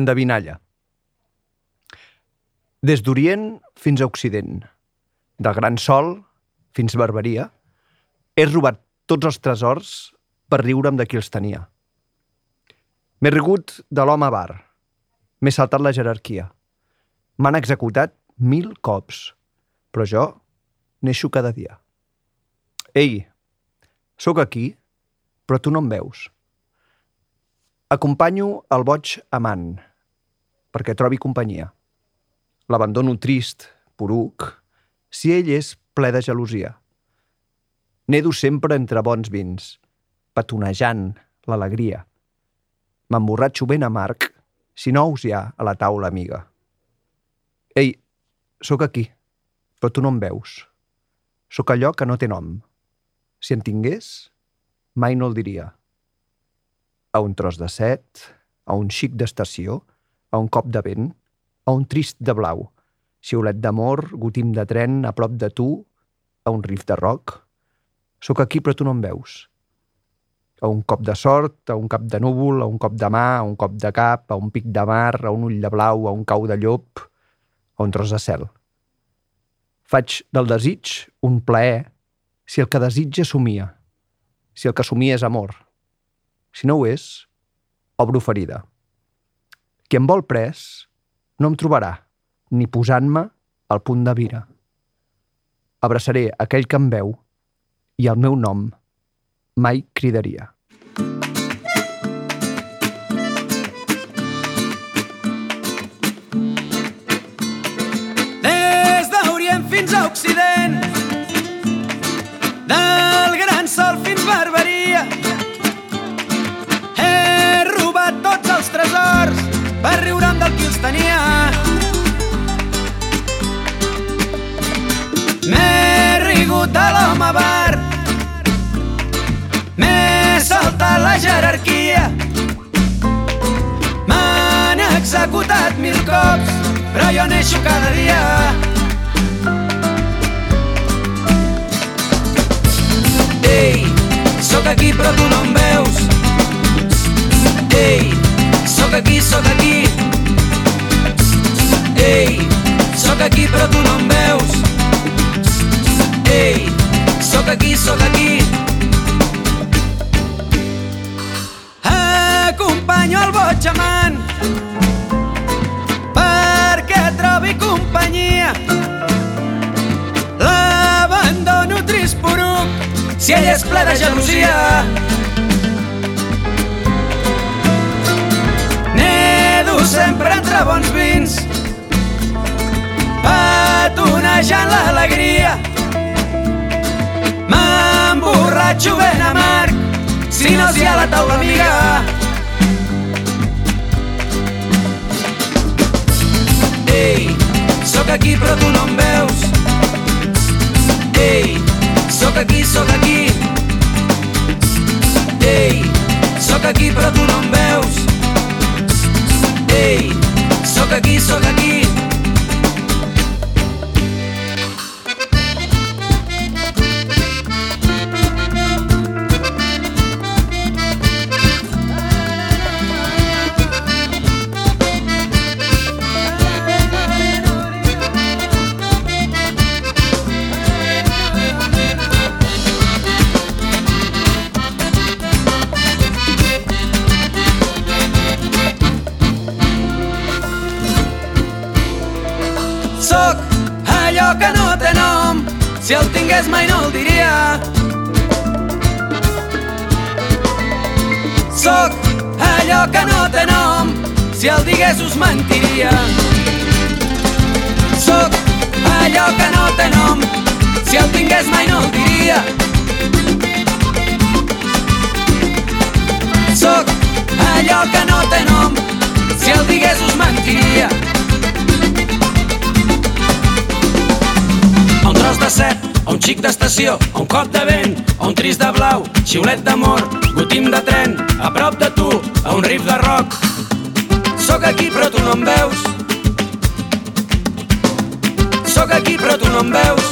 Endevinalla. Des d'Orient fins a Occident, del Gran Sol fins Barberia, he robat tots els tresors per riure'm de qui els tenia. M'he rigut de l'home bar. M'he saltat la jerarquia. M'han executat mil cops, però jo neixo cada dia. Ei, sóc aquí, però tu no em veus. Acompanyo el boig amant, perquè trobi companyia. L'abandono trist, poruc, si ell és ple de gelosia. Nedo sempre entre bons vins, petonejant l'alegria. M'emborratxo ben amarg, si nous hi ha a la taula amiga. Ei, sóc aquí, però tu no em veus. Sóc allò que no té nom. Si en tingués, mai no el diria a un tros de set, a un xic d'estació, a un cop de vent, a un trist de blau, xiulet d'amor, gotim de tren a prop de tu, a un riff de rock. Sóc aquí però tu no em veus. A un cop de sort, a un cap de núvol, a un cop de mà, a un cop de cap, a un pic de mar, a un ull de blau, a un cau de llop, a un tros de cel. Faig del desig un plaer si el que desitja somia, si el que somia és amor. Si no ho és, obro ferida. Qui em vol pres no em trobarà, ni posant-me al punt de vira. Abraçaré aquell que em veu i el meu nom mai cridaria. Des d'Orient fins a Occident, del Gran Sol fins Barberia, he robat tots els tresors per riure'm del qui els tenia. M'he rigut de l'home bar, m'he saltat la jerarquia, m'han executat mil cops, però jo neixo cada dia. Ei, sóc aquí però tu no em veus. Ei, sóc aquí, sóc aquí. Ei, sóc aquí però tu no em veus. Ei, sóc aquí, sóc aquí. Acompanyo el boig amant perquè trobi companyia. L'abandono trist poruc si ell és ple de gelosia. Petonejant l'alegria. M'emborratxo ben amarg si no s'hi ha la taula amiga. Ei, sóc aquí però tu no em veus. Ei, sóc aquí, sóc aquí. Ei, sóc aquí però tu no em veus. Ei, sóc aquí, sóc aquí. Si el tingués mai no el diria. Soc allò que no té nom, si el digués us mentiria. Soc allò que no té nom, si el tingués mai no el diria. Soc allò que no té nom, si el digués us mentiria. Un tros de set, a un xic d'estació, a un cop de vent, a un trist de blau, xiulet d'amor, gotim de tren, a prop de tu, a un riff de rock. Sóc aquí però tu no em veus. Sóc aquí però tu no em veus.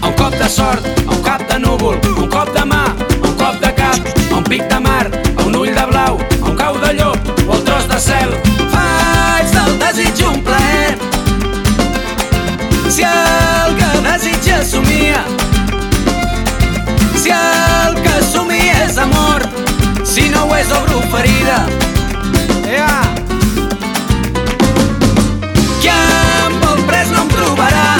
A un cop de sort, a un cap de núvol, un cop de mà, un cop de cap, a un pic de mar, a un ull de blau, a un cau de llop o al tros de cel. Faig del desig un plaer. El que desitja somia, si el que somia és amor, si no ho és obro ferida. Yeah. Qui em vol pres no em trobarà,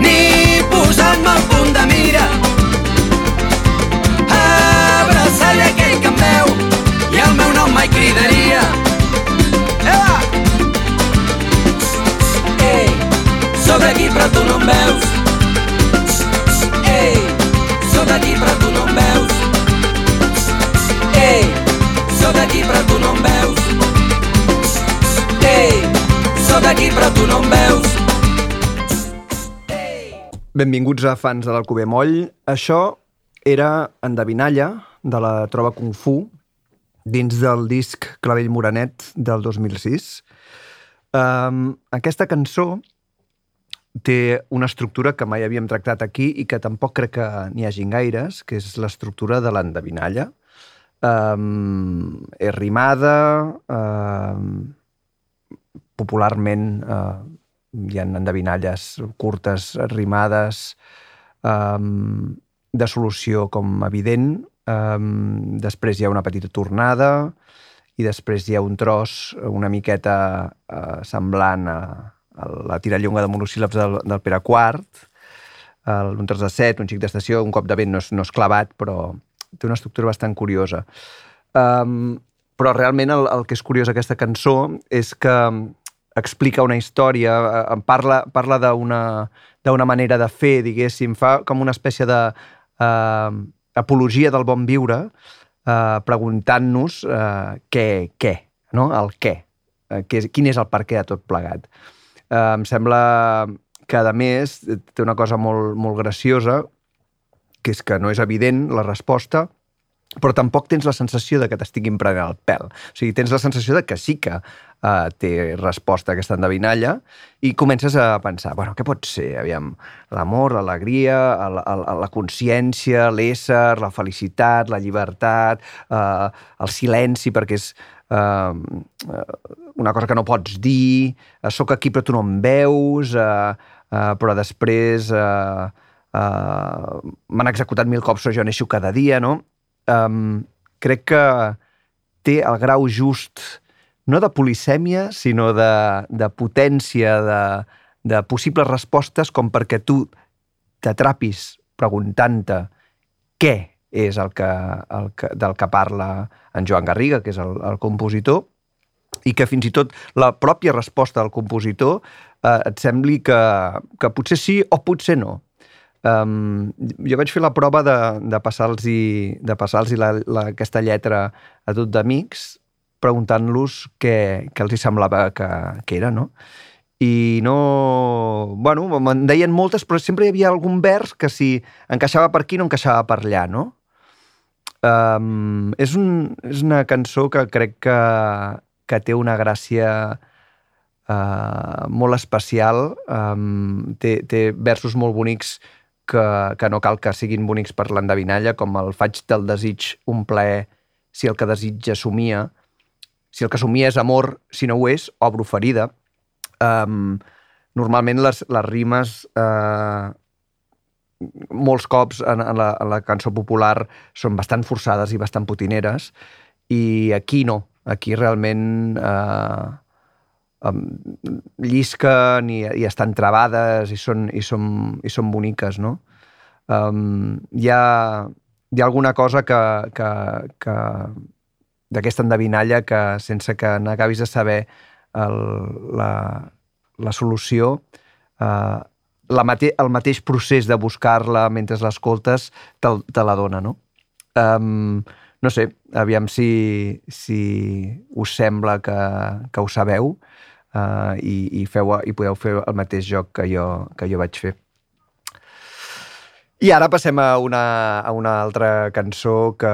ni posant-me al punt de mira. Abraçar-li aquell que em veu i el meu nom mai cridaria. Però tu no em veus. Ei, sóc aquí però tu no em veus. Ei, sóc aquí però tu no em veus. Ei, sóc aquí però tu no em veus. Benvinguts a fans de l'Alcover Moll. Això era Endevinalla, de la Trova Kung Fu, dins del disc Clavell Moranet del 2006. Um, aquesta cançó té una estructura que mai havíem tractat aquí i que tampoc crec que n'hi hagin gaires, que és l'estructura de l'endevinalla. Um, és rimada, um, popularment uh, hi ha endevinalles curtes, rimades, um, de solució com evident, um, després hi ha una petita tornada i després hi ha un tros una miqueta uh, semblant a, la tirallonga de monosíl·labs del, del Pere IV, el, un tros de set, un xic d'estació, un cop de vent no és, no és clavat, però té una estructura bastant curiosa. Um, però realment el, el que és curiós aquesta cançó és que explica una història, eh, em parla, parla d'una manera de fer, diguéssim, fa com una espècie de eh, apologia del bon viure, eh, preguntant-nos eh, què, què, no? el què, eh, què quin és el per què de tot plegat. Eh, em sembla que, a més, té una cosa molt, molt graciosa, que és que no és evident la resposta, però tampoc tens la sensació de que t'estiguin prenent el pèl. O sigui, tens la sensació de que sí que uh, té resposta aquesta endevinalla i comences a pensar, bueno, què pot ser? Aviam, l'amor, l'alegria, la, la, la consciència, l'ésser, la felicitat, la llibertat, uh, el silenci, perquè és uh, una cosa que no pots dir, uh, sóc aquí però tu no em veus, uh, uh, però després uh, uh, m'han executat mil cops però jo neixo cada dia, no? um, crec que té el grau just no de polisèmia, sinó de, de potència, de, de possibles respostes com perquè tu t'atrapis preguntant-te què és el que, el que, del que parla en Joan Garriga, que és el, el compositor, i que fins i tot la pròpia resposta del compositor eh, et sembli que, que potser sí o potser no. Um, jo vaig fer la prova de, de passar-los de passar la, la, aquesta lletra a tot d'amics preguntant-los què, què els hi semblava que, que era, no? I no... Bueno, me'n deien moltes, però sempre hi havia algun vers que si encaixava per aquí no encaixava per allà, no? Um, és, un, és una cançó que crec que, que té una gràcia uh, molt especial. Um, té, té versos molt bonics que, que no cal que siguin bonics per l'endevinalla, com el faig del desig un plaer si el que desitja somia, si el que somia és amor, si no ho és, obro ferida. Um, normalment les, les rimes uh, molts cops en, en, la, en la cançó popular són bastant forçades i bastant putineres i aquí no, aquí realment uh, um, llisquen i, i estan travades i són, i són, i són boniques, no? Um, hi, ha, hi ha alguna cosa que, que, que d'aquesta endevinalla que sense que n'acabis de saber el, la, la solució, eh, la mate el mateix procés de buscar-la mentre l'escoltes te, te la dona, no? Um, no sé, aviam si, si us sembla que, que ho sabeu uh, i, i, feu, i podeu fer el mateix joc que jo, que jo vaig fer. I ara passem a una, a una altra cançó que,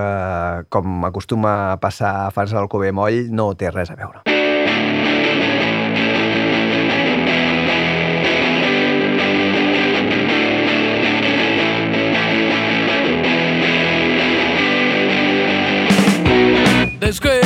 com acostuma a passar a fans del Cové Moll, no té res a veure. There's great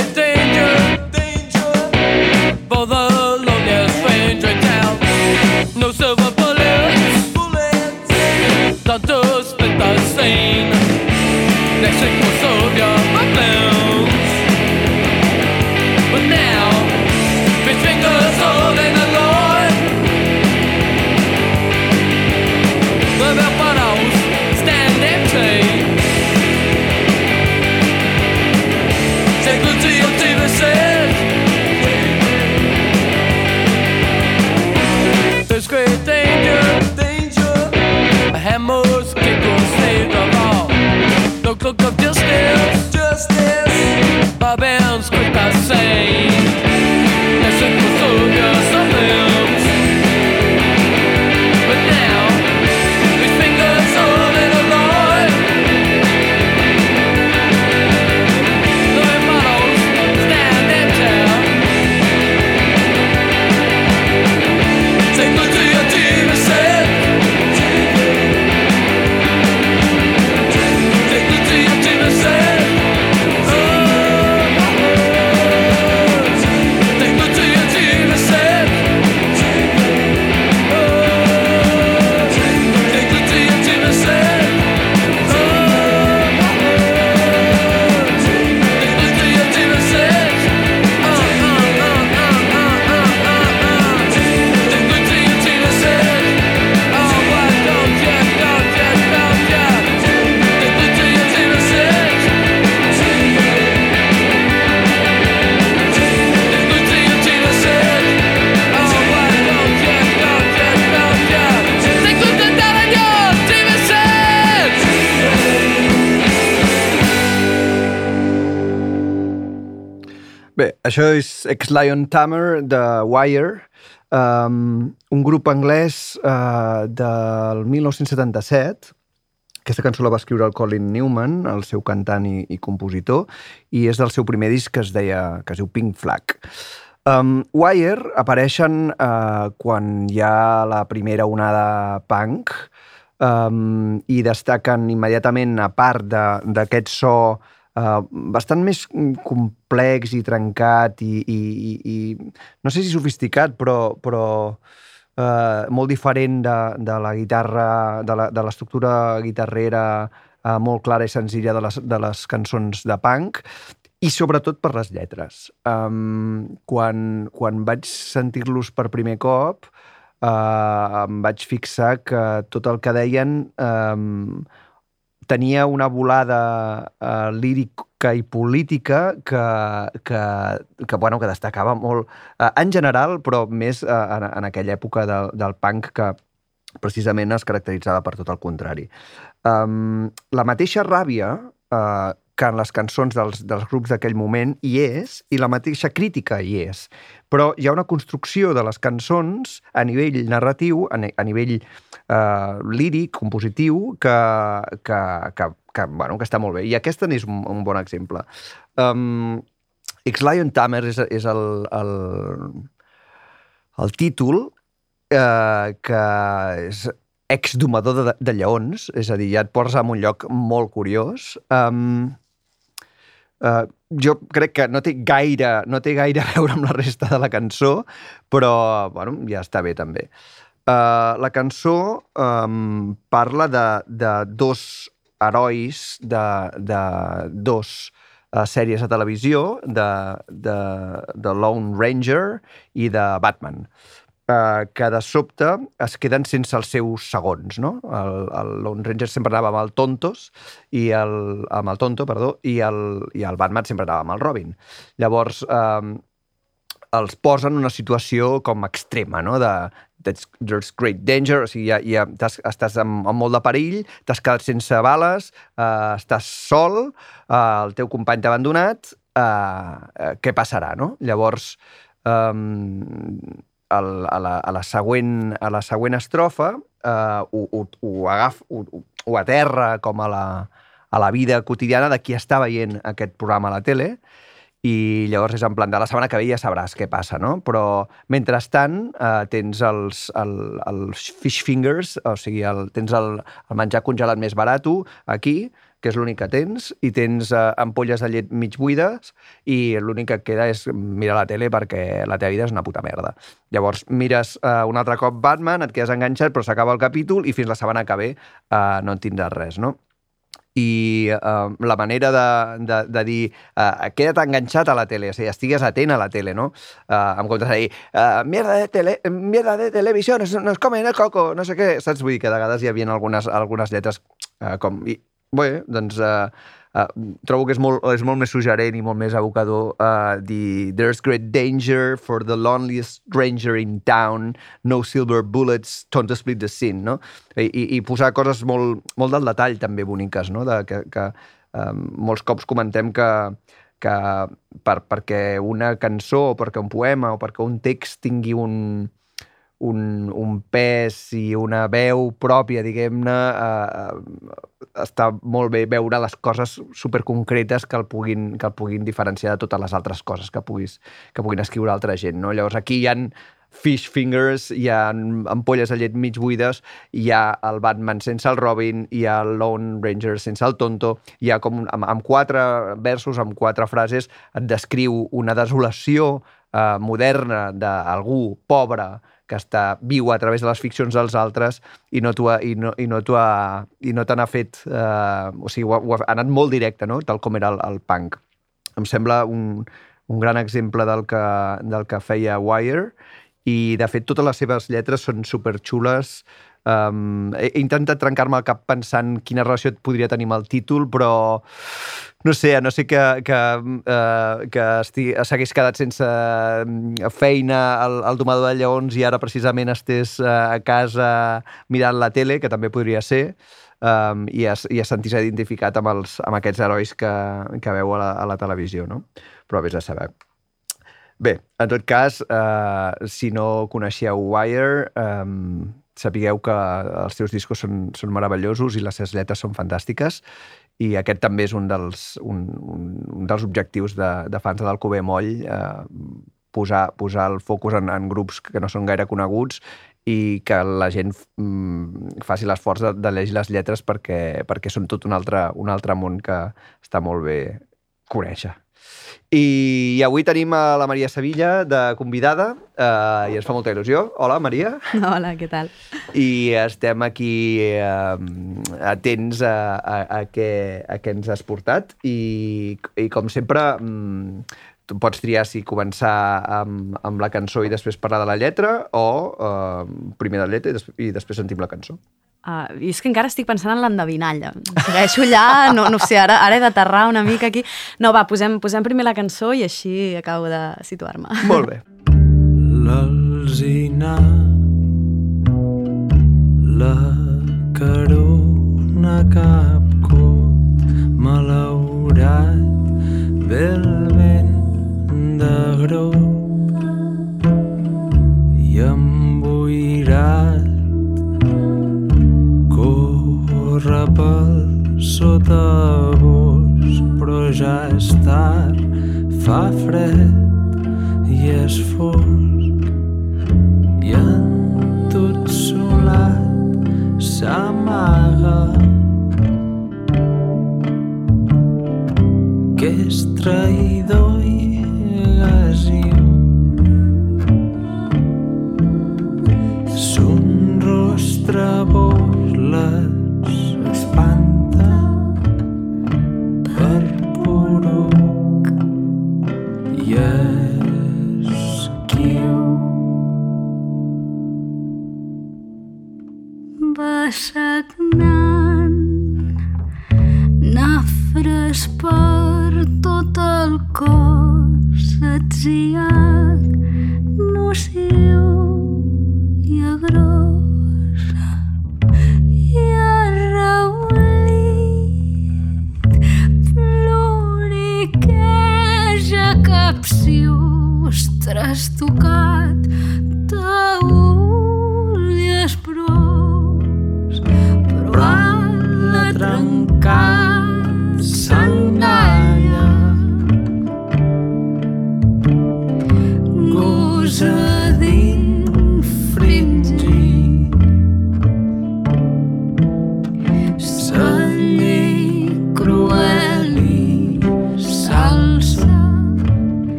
això és Ex-Lion Tamer de Wire, um, un grup anglès uh, del 1977. Aquesta cançó la va escriure el Colin Newman, el seu cantant i, i compositor, i és del seu primer disc que es deia que es diu Pink Flag. Um, Wire apareixen uh, quan hi ha la primera onada punk um, i destaquen immediatament, a part d'aquest so bastant més complex i trencat i, i, i, i no sé si sofisticat, però, però uh, molt diferent de, de la guitarra, de l'estructura guitarrera uh, molt clara i senzilla de les, de les cançons de punk i sobretot per les lletres. Um, quan, quan vaig sentir-los per primer cop, uh, em vaig fixar que tot el que deien um, tenia una volada uh, lírica i política que, que, que, bueno, que destacava molt, uh, en general, però més uh, en, en aquella època del, del punk que precisament es caracteritzava per tot el contrari. Um, la mateixa ràbia uh, que en les cançons dels, dels grups d'aquell moment hi és, i la mateixa crítica hi és. Però hi ha una construcció de les cançons a nivell narratiu, a, a nivell uh, líric, compositiu, que, que, que, que, bueno, que està molt bé. I aquesta n'és un, un bon exemple. Um, X-Lion Tamer és, és el, el, el títol eh, que és ex-domador de, de lleons, és a dir, ja et posa en un lloc molt curiós. Um, uh, jo crec que no té gaire no té gaire a veure amb la resta de la cançó, però bueno, ja està bé també. Uh, la cançó um, parla de, de dos herois de, de dos uh, sèries de televisió, de, de, de Lone Ranger i de Batman. Eh, que de sobte es queden sense els seus segons, no? El, el Lone Ranger sempre anava amb el Tontos, i el, amb el Tonto, perdó, i el, i el Batman sempre anava amb el Robin. Llavors, eh, els posen en una situació com extrema, no? De, there's great danger, o sigui, ja, ja t'has- estàs en, en molt de perill, t'has quedat sense bales, eh, estàs sol, eh, el teu company t'ha abandonat, eh, eh, què passarà, no? Llavors, eh, el, a, la, a, la següent, a la següent estrofa eh, ho, ho, ho, agaf, ho, ho- aterra com a la, a la vida quotidiana de qui està veient aquest programa a la tele i llavors és en plan de la setmana que ve ja sabràs què passa, no? Però mentrestant eh, tens els, el, els fish fingers, o sigui, el, tens el, el menjar congelat més barat aquí, que és l'únic que tens, i tens eh, ampolles de llet mig buides i l'únic que queda és mirar la tele perquè la teva vida és una puta merda. Llavors mires eh, un altre cop Batman, et quedes enganxat, però s'acaba el capítol i fins la setmana que ve eh, no en tindràs res, no? i uh, la manera de, de, de dir uh, queda't enganxat a la tele, o sigui, estigues atent a la tele, no? Uh, en comptes de dir uh, mierda de, tele, mierda de televisió, nos, nos comen el coco, no sé què, saps? Vull dir que de vegades hi havia algunes, algunes lletres uh, com... I, bé, doncs... Uh, Uh, trobo que és molt, és molt més suggerent i molt més evocador uh, dir There's great danger for the loneliest stranger in town, no silver bullets, don't split the scene, no? I, i, i posar coses molt, molt del detall també boniques, no? De, que, que um, molts cops comentem que, que per, perquè una cançó o perquè un poema o perquè un text tingui un, un, un pes i una veu pròpia, diguem-ne, eh, està molt bé veure les coses superconcretes que el puguin, que el puguin diferenciar de totes les altres coses que, puguis, que puguin escriure altra gent. No? Llavors aquí hi han fish fingers, hi ha ampolles de llet mig buides, hi ha el Batman sense el Robin, hi ha el Lone Ranger sense el Tonto, hi ha com amb, amb quatre versos, amb quatre frases, et descriu una desolació eh, moderna d'algú pobre que està viu a través de les ficcions dels altres i no t'ho ha, i no, i no ha, i no n'ha fet... Eh, o sigui, ho ha, ho ha anat molt directe, no?, tal com era el, el punk. Em sembla un, un gran exemple del que, del que feia Wire i, de fet, totes les seves lletres són superxules. Um, he, he intentat trencar-me el cap pensant quina relació et podria tenir amb el títol, però no sé, no sé que, que, uh, que s'hagués quedat sense mm, feina al, al domador de lleons i ara precisament estés uh, a casa mirant la tele, que també podria ser, um, i, es, i es sentís identificat amb, els, amb aquests herois que, que veu a la, a la televisió, no? Però vés a saber. Bé, en tot cas, eh, si no coneixeu Wire, eh, sapigueu que els seus discos són, són meravellosos i les seves lletres són fantàstiques i aquest també és un dels, un, un, un dels objectius de, de fans de l'Alcover Moll, eh, posar, posar el focus en, en grups que no són gaire coneguts i que la gent mm, faci l'esforç de, de llegir les lletres perquè, perquè són tot un altre, un altre món que està molt bé conèixer. I avui tenim a la Maria Sevilla de convidada eh, i ens fa molta il·lusió. Hola, Maria. Hola, què tal? I estem aquí eh, atents a, a, a, què, a què ens has portat i, i com sempre, mm, tu pots triar si començar amb, amb la cançó i després parlar de la lletra o eh, primer de la lletra i, des, i després sentim la cançó. Uh, I és que encara estic pensant en l'endevinalla. Segueixo allà, no, no sé, ara, ara he d'aterrar una mica aquí. No, va, posem, posem primer la cançó i així acabo de situar-me. Molt bé. L'alzina la carona cap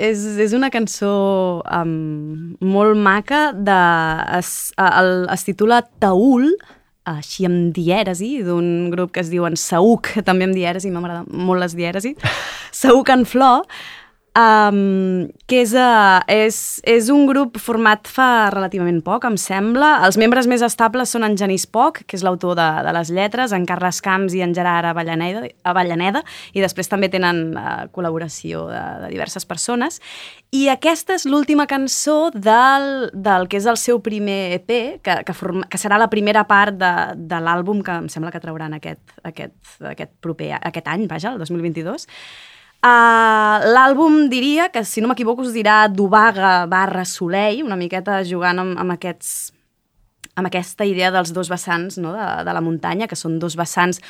és, és una cançó um, molt maca, de, es, el, es titula Taül, així amb dièresi, d'un grup que es diuen Saúc, també amb dièresi, m'agrada molt les dièresi, Saúc en flor, um, que és, uh, és, és un grup format fa relativament poc, em sembla. Els membres més estables són en Genís Poc, que és l'autor de, de les lletres, en Carles Camps i en Gerard Avellaneda, Avellaneda i després també tenen uh, col·laboració de, de diverses persones. I aquesta és l'última cançó del, del que és el seu primer EP, que, que, forma, que serà la primera part de, de l'àlbum que em sembla que trauran aquest, aquest, aquest, proper, aquest any, vaja, el 2022. Uh, L'àlbum diria que, si no m'equivoco, us dirà Dubaga barra Soleil, una miqueta jugant amb, amb aquests amb aquesta idea dels dos vessants no? de, de la muntanya, que són dos vessants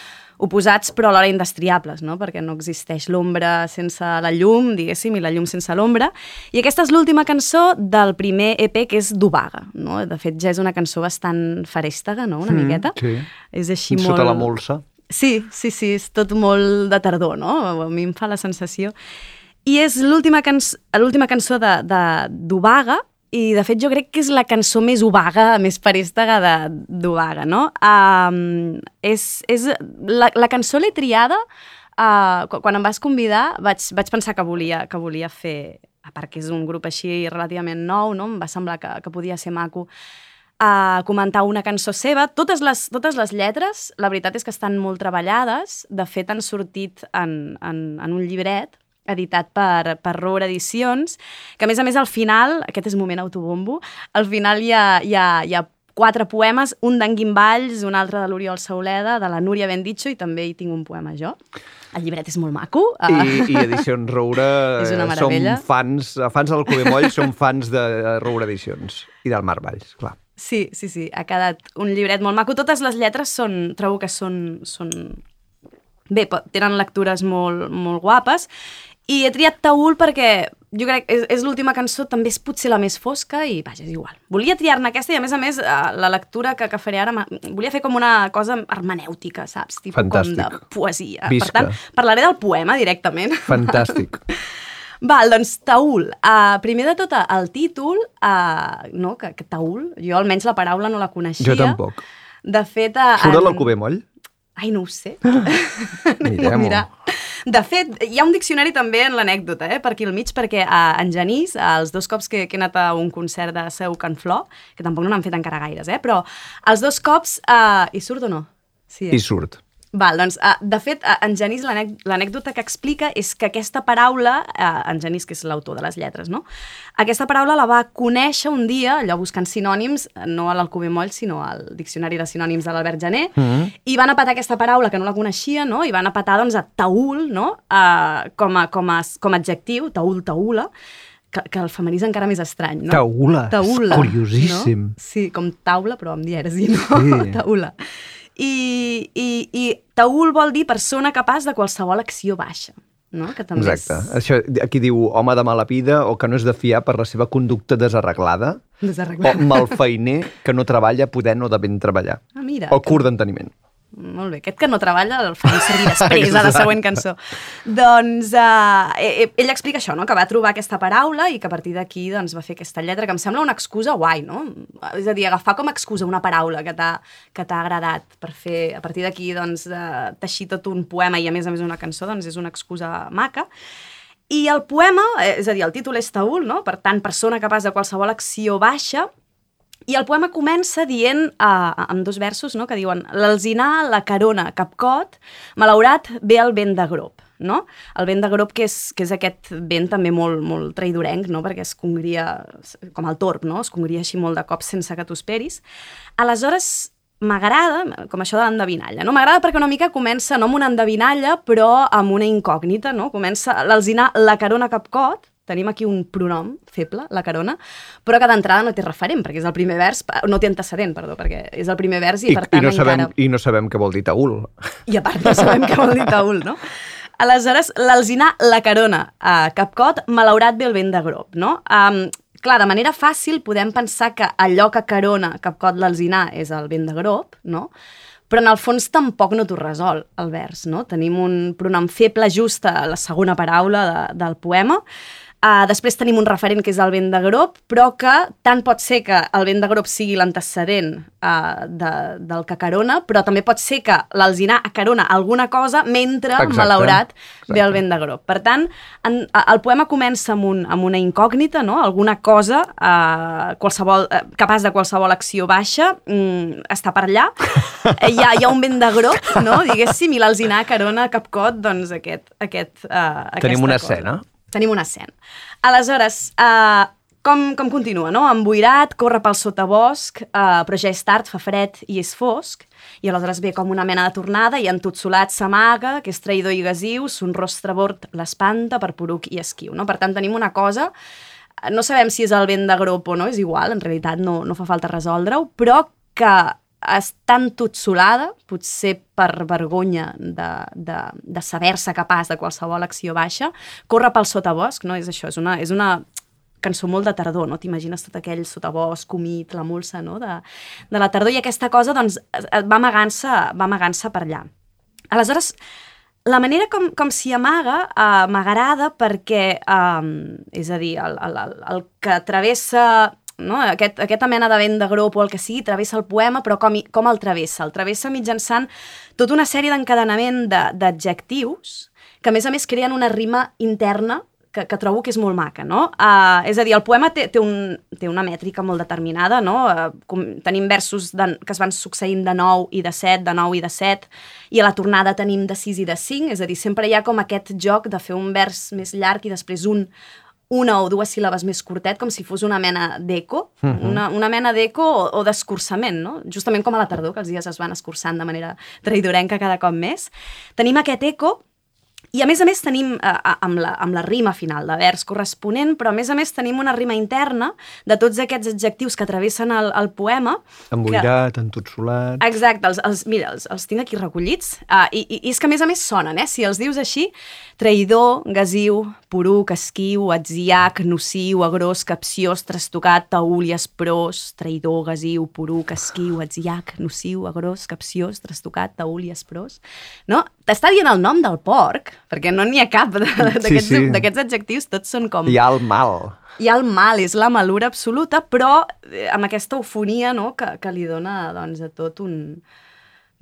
oposats però alhora indestriables, no? perquè no existeix l'ombra sense la llum, diguéssim, i la llum sense l'ombra. I aquesta és l'última cançó del primer EP, que és Dubaga. No? De fet, ja és una cançó bastant farèstega, no? una miqueta. sí. És així Sota molt... la molsa. Sí, sí, sí, és tot molt de tardor, no? A mi em fa la sensació. I és l'última l'última cançó de, de d'Ubaga, i de fet jo crec que és la cançó més ubaga, més parèstega de d'Ubaga, no? Um, és, és, la, la cançó l'he triada uh, quan em vas convidar vaig, vaig pensar que volia, que volia fer, a part que és un grup així relativament nou, no? em va semblar que, que podia ser maco a comentar una cançó seva. Totes les, totes les lletres, la veritat és que estan molt treballades. De fet, han sortit en, en, en un llibret editat per, per Roure Edicions, que a més a més al final, aquest és moment autobombo, al final hi ha, hi ha, hi ha quatre poemes, un d'en Guim Valls, un altre de l'Oriol Sauleda, de la Núria Bendicho, i també hi tinc un poema jo. El llibret és molt maco. I, i Edicions Roure eh, som fans, fans del Club Moll, som fans de Roure Edicions i del Mar Valls, clar. Sí, sí, sí, ha quedat un llibret molt maco. Totes les lletres són, trobo que són, són... Bé, tenen lectures molt, molt guapes. I he triat Taül perquè jo crec que és, és l'última cançó, també és potser la més fosca i, vaja, és igual. Volia triar-ne aquesta i, a més a més, eh, la lectura que, que faré ara, volia fer com una cosa hermenèutica, saps? Tipo Fantàstic. com de poesia. Visca. Per tant, parlaré del poema directament. Fantàstic. Val, doncs Taül. Uh, primer de tot, el títol, uh, no, que, que Taül, jo almenys la paraula no la coneixia. Jo tampoc. De fet... Uh, Surt de l'Alcover Moll? Ai, no ho sé. Mirem-ho. Mira. De fet, hi ha un diccionari també en l'anècdota, eh, per aquí al mig, perquè uh, en Genís, els dos cops que, que he anat a un concert de Seu Can Flor, que tampoc no n'han fet encara gaires, eh, però els dos cops... Uh, hi surt o no? Sí, eh? I surt. Val, doncs, uh, de fet, uh, en Genís l'anèc- l'anècdota que explica és que aquesta paraula, uh, en Genís, que és l'autor de les lletres, no? Aquesta paraula la va conèixer un dia, allò buscant sinònims, no a l'Alcover Moll, sinó al Diccionari de Sinònims de l'Albert Gené, mm -hmm. i van apatar aquesta paraula que no la coneixia, no? I van apatar, doncs, a taül, no? Uh, com, a, com, a, com a adjectiu, taül, taula, que, que el femení és encara més estrany, no? Taula. Taula. Curiosíssim. No? Sí, com taula, però amb dièresi, no? Sí. taula. I, i, I taul vol dir persona capaç de qualsevol acció baixa, no? Que també Exacte. és Això, aquí diu home de mala vida o que no és de fiar per la seva conducta desarreglada desarreglat. o malfeiner que no treballa podent o devent treballar. Ah, mira. O curt d'enteniment. Molt bé, aquest que no treballa el farem servir després, a la següent cançó. Doncs uh, ell explica això, no? que va trobar aquesta paraula i que a partir d'aquí doncs, va fer aquesta lletra, que em sembla una excusa guai, no? És a dir, agafar com a excusa una paraula que t'ha agradat per fer, a partir d'aquí, doncs, de teixir tot un poema i a més a més una cançó, doncs és una excusa maca. I el poema, eh, és a dir, el títol és Taül, no? per tant, persona capaç de qualsevol acció baixa, i el poema comença dient, uh, amb dos versos, no?, que diuen l'alzinar, la carona, capcot, malaurat ve el vent de grop, no? El vent de grop, que és, que és aquest vent també molt, molt traidorenc, no?, perquè es congria, com el torb, no?, es congria així molt de cop sense que t'ho esperis. Aleshores, m'agrada, com això de l'endevinalla, no? M'agrada perquè una mica comença no amb una endevinalla, però amb una incògnita, no? Comença l'alzinar, la carona capcot, tenim aquí un pronom feble, la carona, però que d'entrada no té referent, perquè és el primer vers, no té antecedent, perdó, perquè és el primer vers i, I, per tant i, no sabem, encara... I no sabem què vol dir taül. I a part no sabem què vol dir taül, no? Aleshores, l'alzinar, la carona, a Capcot, malaurat ve el vent de grop, no? Um, clar, de manera fàcil podem pensar que allò que carona Capcot l'alzinar és el vent de grop, no? Però en el fons tampoc no t'ho resol, el vers, no? Tenim un pronom feble just a la segona paraula de, del poema, Uh, després tenim un referent que és el vent de grop, però que tant pot ser que el vent de grop sigui l'antecedent uh, de, del que carona, però també pot ser que l'alzinar acarona alguna cosa mentre, Exacte, malaurat, exacte. ve el vent de grop. Per tant, en, el poema comença amb, un, amb una incògnita, no? alguna cosa uh, qualsevol, uh, capaç de qualsevol acció baixa, mm, està per allà. Hi, ha, hi ha un vent de grop, no? diguéssim, i l'alzinar acarona capcot, doncs aquest, aquest, uh, Tenim una cosa. escena. Tenim una escena. Aleshores, uh, com, com continua, no? Emboirat, corre pel sotabosc, uh, però ja és tard, fa fred i és fosc, i aleshores ve com una mena de tornada i entotsolat s'amaga, que és traïdor i gasiu, son rostre bord l'espanta per poruc i esquiu, no? Per tant, tenim una cosa eh, no sabem si és el vent de grop o no, és igual, en realitat no, no fa falta resoldre-ho, però que està entotsolada, potser per vergonya de, de, de saber-se capaç de qualsevol acció baixa, corre pel sotabosc, no? És això, és una, és una cançó molt de tardor, no? T'imagines tot aquell sotabosc humit, la molsa, no? De, de la tardor, i aquesta cosa, doncs, va amagant-se va amagant per allà. Aleshores, la manera com, com s'hi amaga uh, m'agrada perquè, um, és a dir, el, el, el, el que travessa no? Aquest, aquesta mena de vent de grop o el que sigui, travessa el poema, però com, com el travessa? El travessa mitjançant tota una sèrie d'encadenament de- d'adjectius que, a més a més, creen una rima interna que, que trobo que és molt maca, no? Uh, és a dir, el poema té, té, un, té una mètrica molt determinada, no? Uh, com, tenim versos de, que es van succeint de 9 i de 7, de 9 i de 7, i a la tornada tenim de 6 i de 5, és a dir, sempre hi ha com aquest joc de fer un vers més llarg i després un, una o dues síl·labes més curtet, com si fos una mena d'eco, uh -huh. una, una mena d'eco o, o d'escurçament, no? Justament com a la tardor, que els dies es van escurçant de manera traidorenca cada cop més. Tenim aquest eco i a més a més tenim, eh, eh, amb, la, amb la rima final de vers corresponent, però a més a més tenim una rima interna de tots aquests adjectius que travessen el, el poema. Emboirat, entotsolat... Exacte, els, els, mira, els, els tinc aquí recollits. Uh, i, i, I és que a més a més sonen, eh? Si els dius així, traïdor, gasiu, poruc, esquiu, atziac, nociu, agrós, capciós, trastocat, taül i esprós, traïdor, gasiu, poruc, esquiu, atziac, nociu, agrós, capciós, trastocat, taül i esprós. No? T'està dient el nom del porc, perquè no n'hi ha cap de- d'aquests sí. d'aquests adjectius, tots són com... Hi ha el mal. Hi ha el mal, és la malura absoluta, però eh, amb aquesta eufonia no, que, que li dona doncs, a tot un...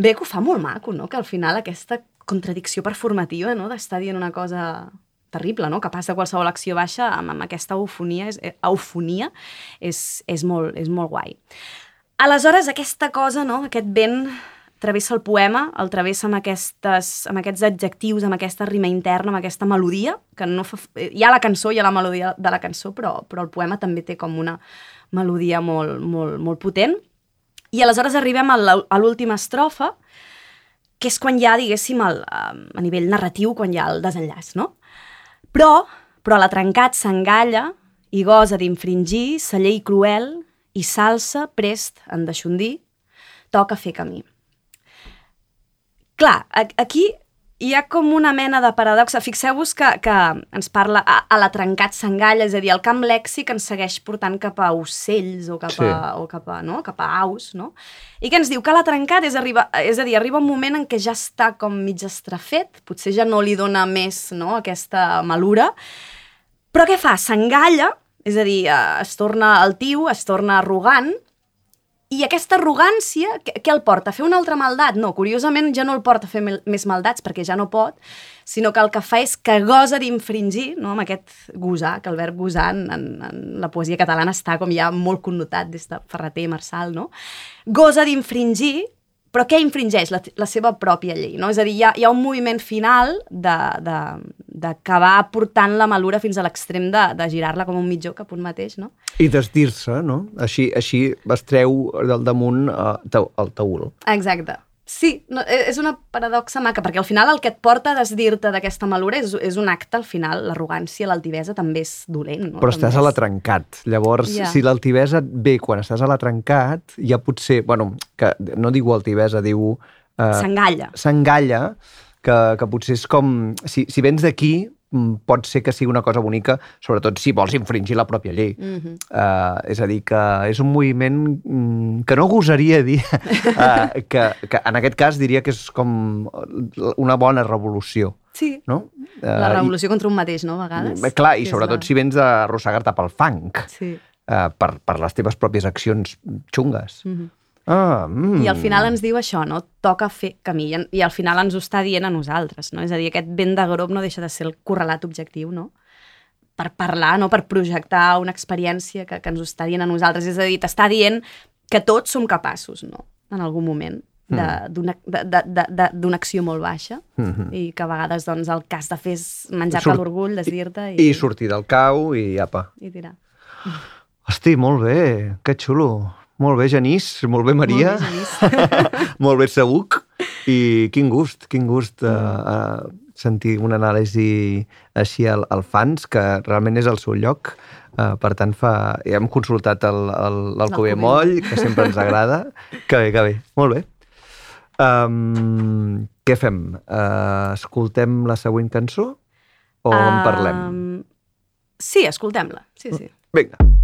Bé, que ho fa molt maco, no? que al final aquesta contradicció performativa no? d'estar dient una cosa terrible, no? que passa qualsevol acció baixa amb, amb aquesta eufonia, és, eh, eufonia és, és, molt, és molt guai. Aleshores, aquesta cosa, no? aquest vent travessa el poema, el travessa amb, aquestes, amb aquests adjectius, amb aquesta rima interna, amb aquesta melodia, que no fa... hi ha la cançó, hi ha la melodia de la cançó, però, però el poema també té com una melodia molt, molt, molt potent. I aleshores arribem a l'última estrofa, que és quan hi ha, diguéssim, el, eh, a nivell narratiu, quan hi ha el desenllaç, no? Però, però la trencat s'engalla i gosa d'infringir sa llei cruel i salsa prest en deixondir, toca fer camí. Clar, aquí hi ha com una mena de paradoxa. Fixeu-vos que, que ens parla a, a la trencat s'engalla, és a dir, el camp lèxic ens segueix portant cap a ocells o cap Sí. a, o cap a, no? cap a aus, no? I que ens diu que la trencat és, arriba, és a dir, arriba un moment en què ja està com mig estrafet, potser ja no li dona més no? aquesta malura, però què fa? S'engalla, és a dir, eh, es torna altiu, es torna arrogant, i aquesta arrogància, què, el porta? A fer una altra maldat? No, curiosament ja no el porta a fer més maldats perquè ja no pot, sinó que el que fa és que gosa d'infringir, no? amb aquest gosar, que el verb gosar en, en, en la poesia catalana està com ja molt connotat des de Ferreter i Marçal, no? Gosa d'infringir, però què infringeix? La, la seva pròpia llei, no? És a dir, hi ha, hi ha un moviment final de- de- d'acabar portant la malura fins a l'extrem de, de girar-la com un mitjó cap un mateix, no? I desdir-se, no? Així, així es treu del damunt uh, el taül. Exacte. Sí, no, e- és una paradoxa maca, perquè al final el que et porta a desdir-te d'aquesta malura és, és un acte, al final, l'arrogància, l'altivesa també és dolent. No? Però També estàs a la trencat. Llavors, Ja. si l'altivesa et ve quan estàs a la trencat, ja potser... Bueno, que no diu altivesa, diu... Uh, S'engalla. S'engalla, que, que potser és com... Si, si vens d'aquí, pot ser que sigui una cosa bonica, sobretot si vols infringir la pròpia llei. Mm -hmm. uh, és a dir, que és un moviment mm, que no gosaria dir uh, que, que en aquest cas diria que és com una bona revolució. Sí. No? La Eh, revolució contra un mateix, no, a vegades? Eh, Clar, i sobretot la- si vens d'arrossegar-te pel fang Sí. eh, per, per les teves pròpies accions xungues. Mm -hmm. Ah, mm. I al final ens diu això, no? Toca fer camí. I, al final ens ho està dient a nosaltres, no? És a dir, aquest vent de grop no deixa de ser el correlat objectiu, no? Per parlar, no? Per projectar una experiència que, que ens ho està dient a nosaltres. És a dir, t'està dient que tots som capaços, no? En algun moment de- d'una acció molt baixa Mhm. i que a vegades doncs, el has de fer és menjar-te Surt- l'orgull, desdir-te i, I sortir del cau i apa. i tirar. Hosti, molt bé, que xulo. Molt bé, Genís, molt bé, Maria. Molt bé, Genís. molt bé, Sabuc. I quin gust, quin gust uh, uh, sentir una anàlisi així al, al fans, que realment és el seu lloc. Uh, per tant, fa... ja hem consultat l'Alcover L'Alcover Moll, que sempre ens agrada. Que bé, que bé. Molt bé. Um, què fem? Uh, escoltem la següent cançó o en parlem? Um, sí, escoltem-la. Sí, sí. Vinga. You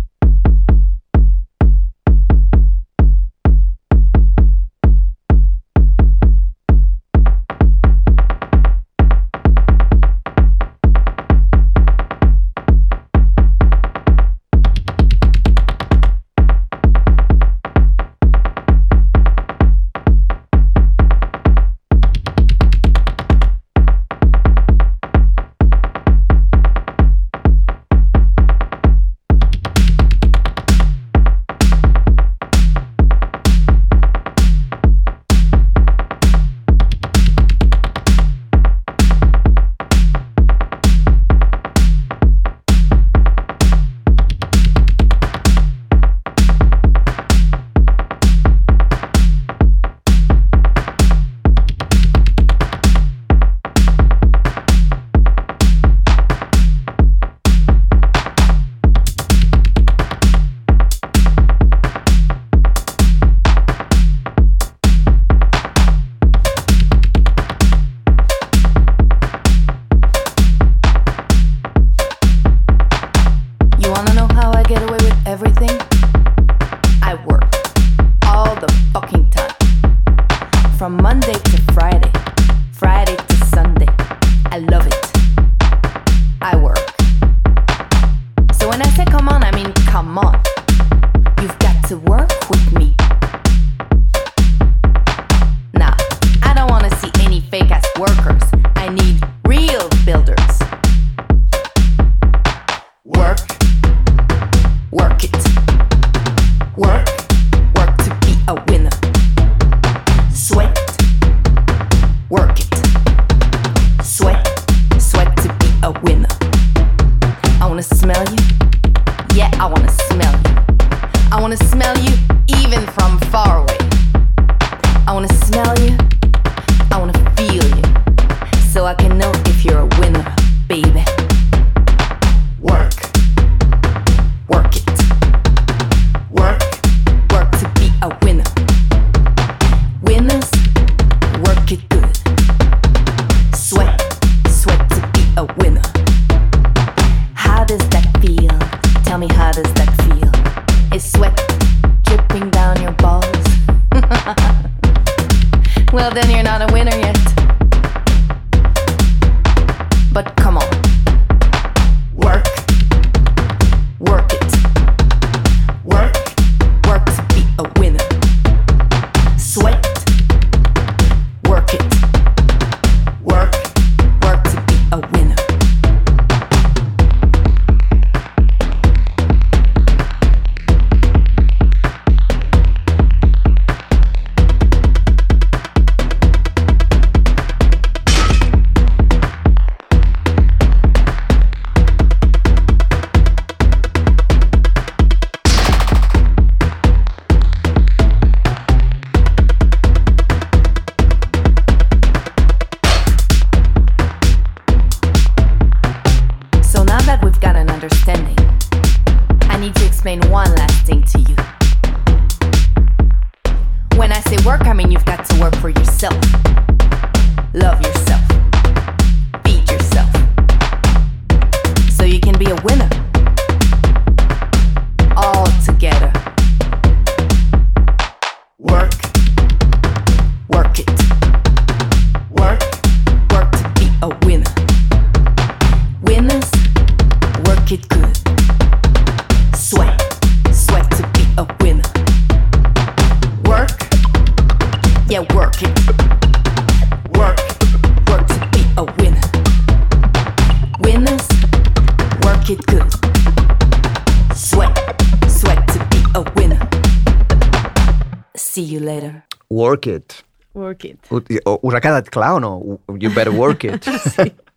Us ha quedat clar o no? You better work it.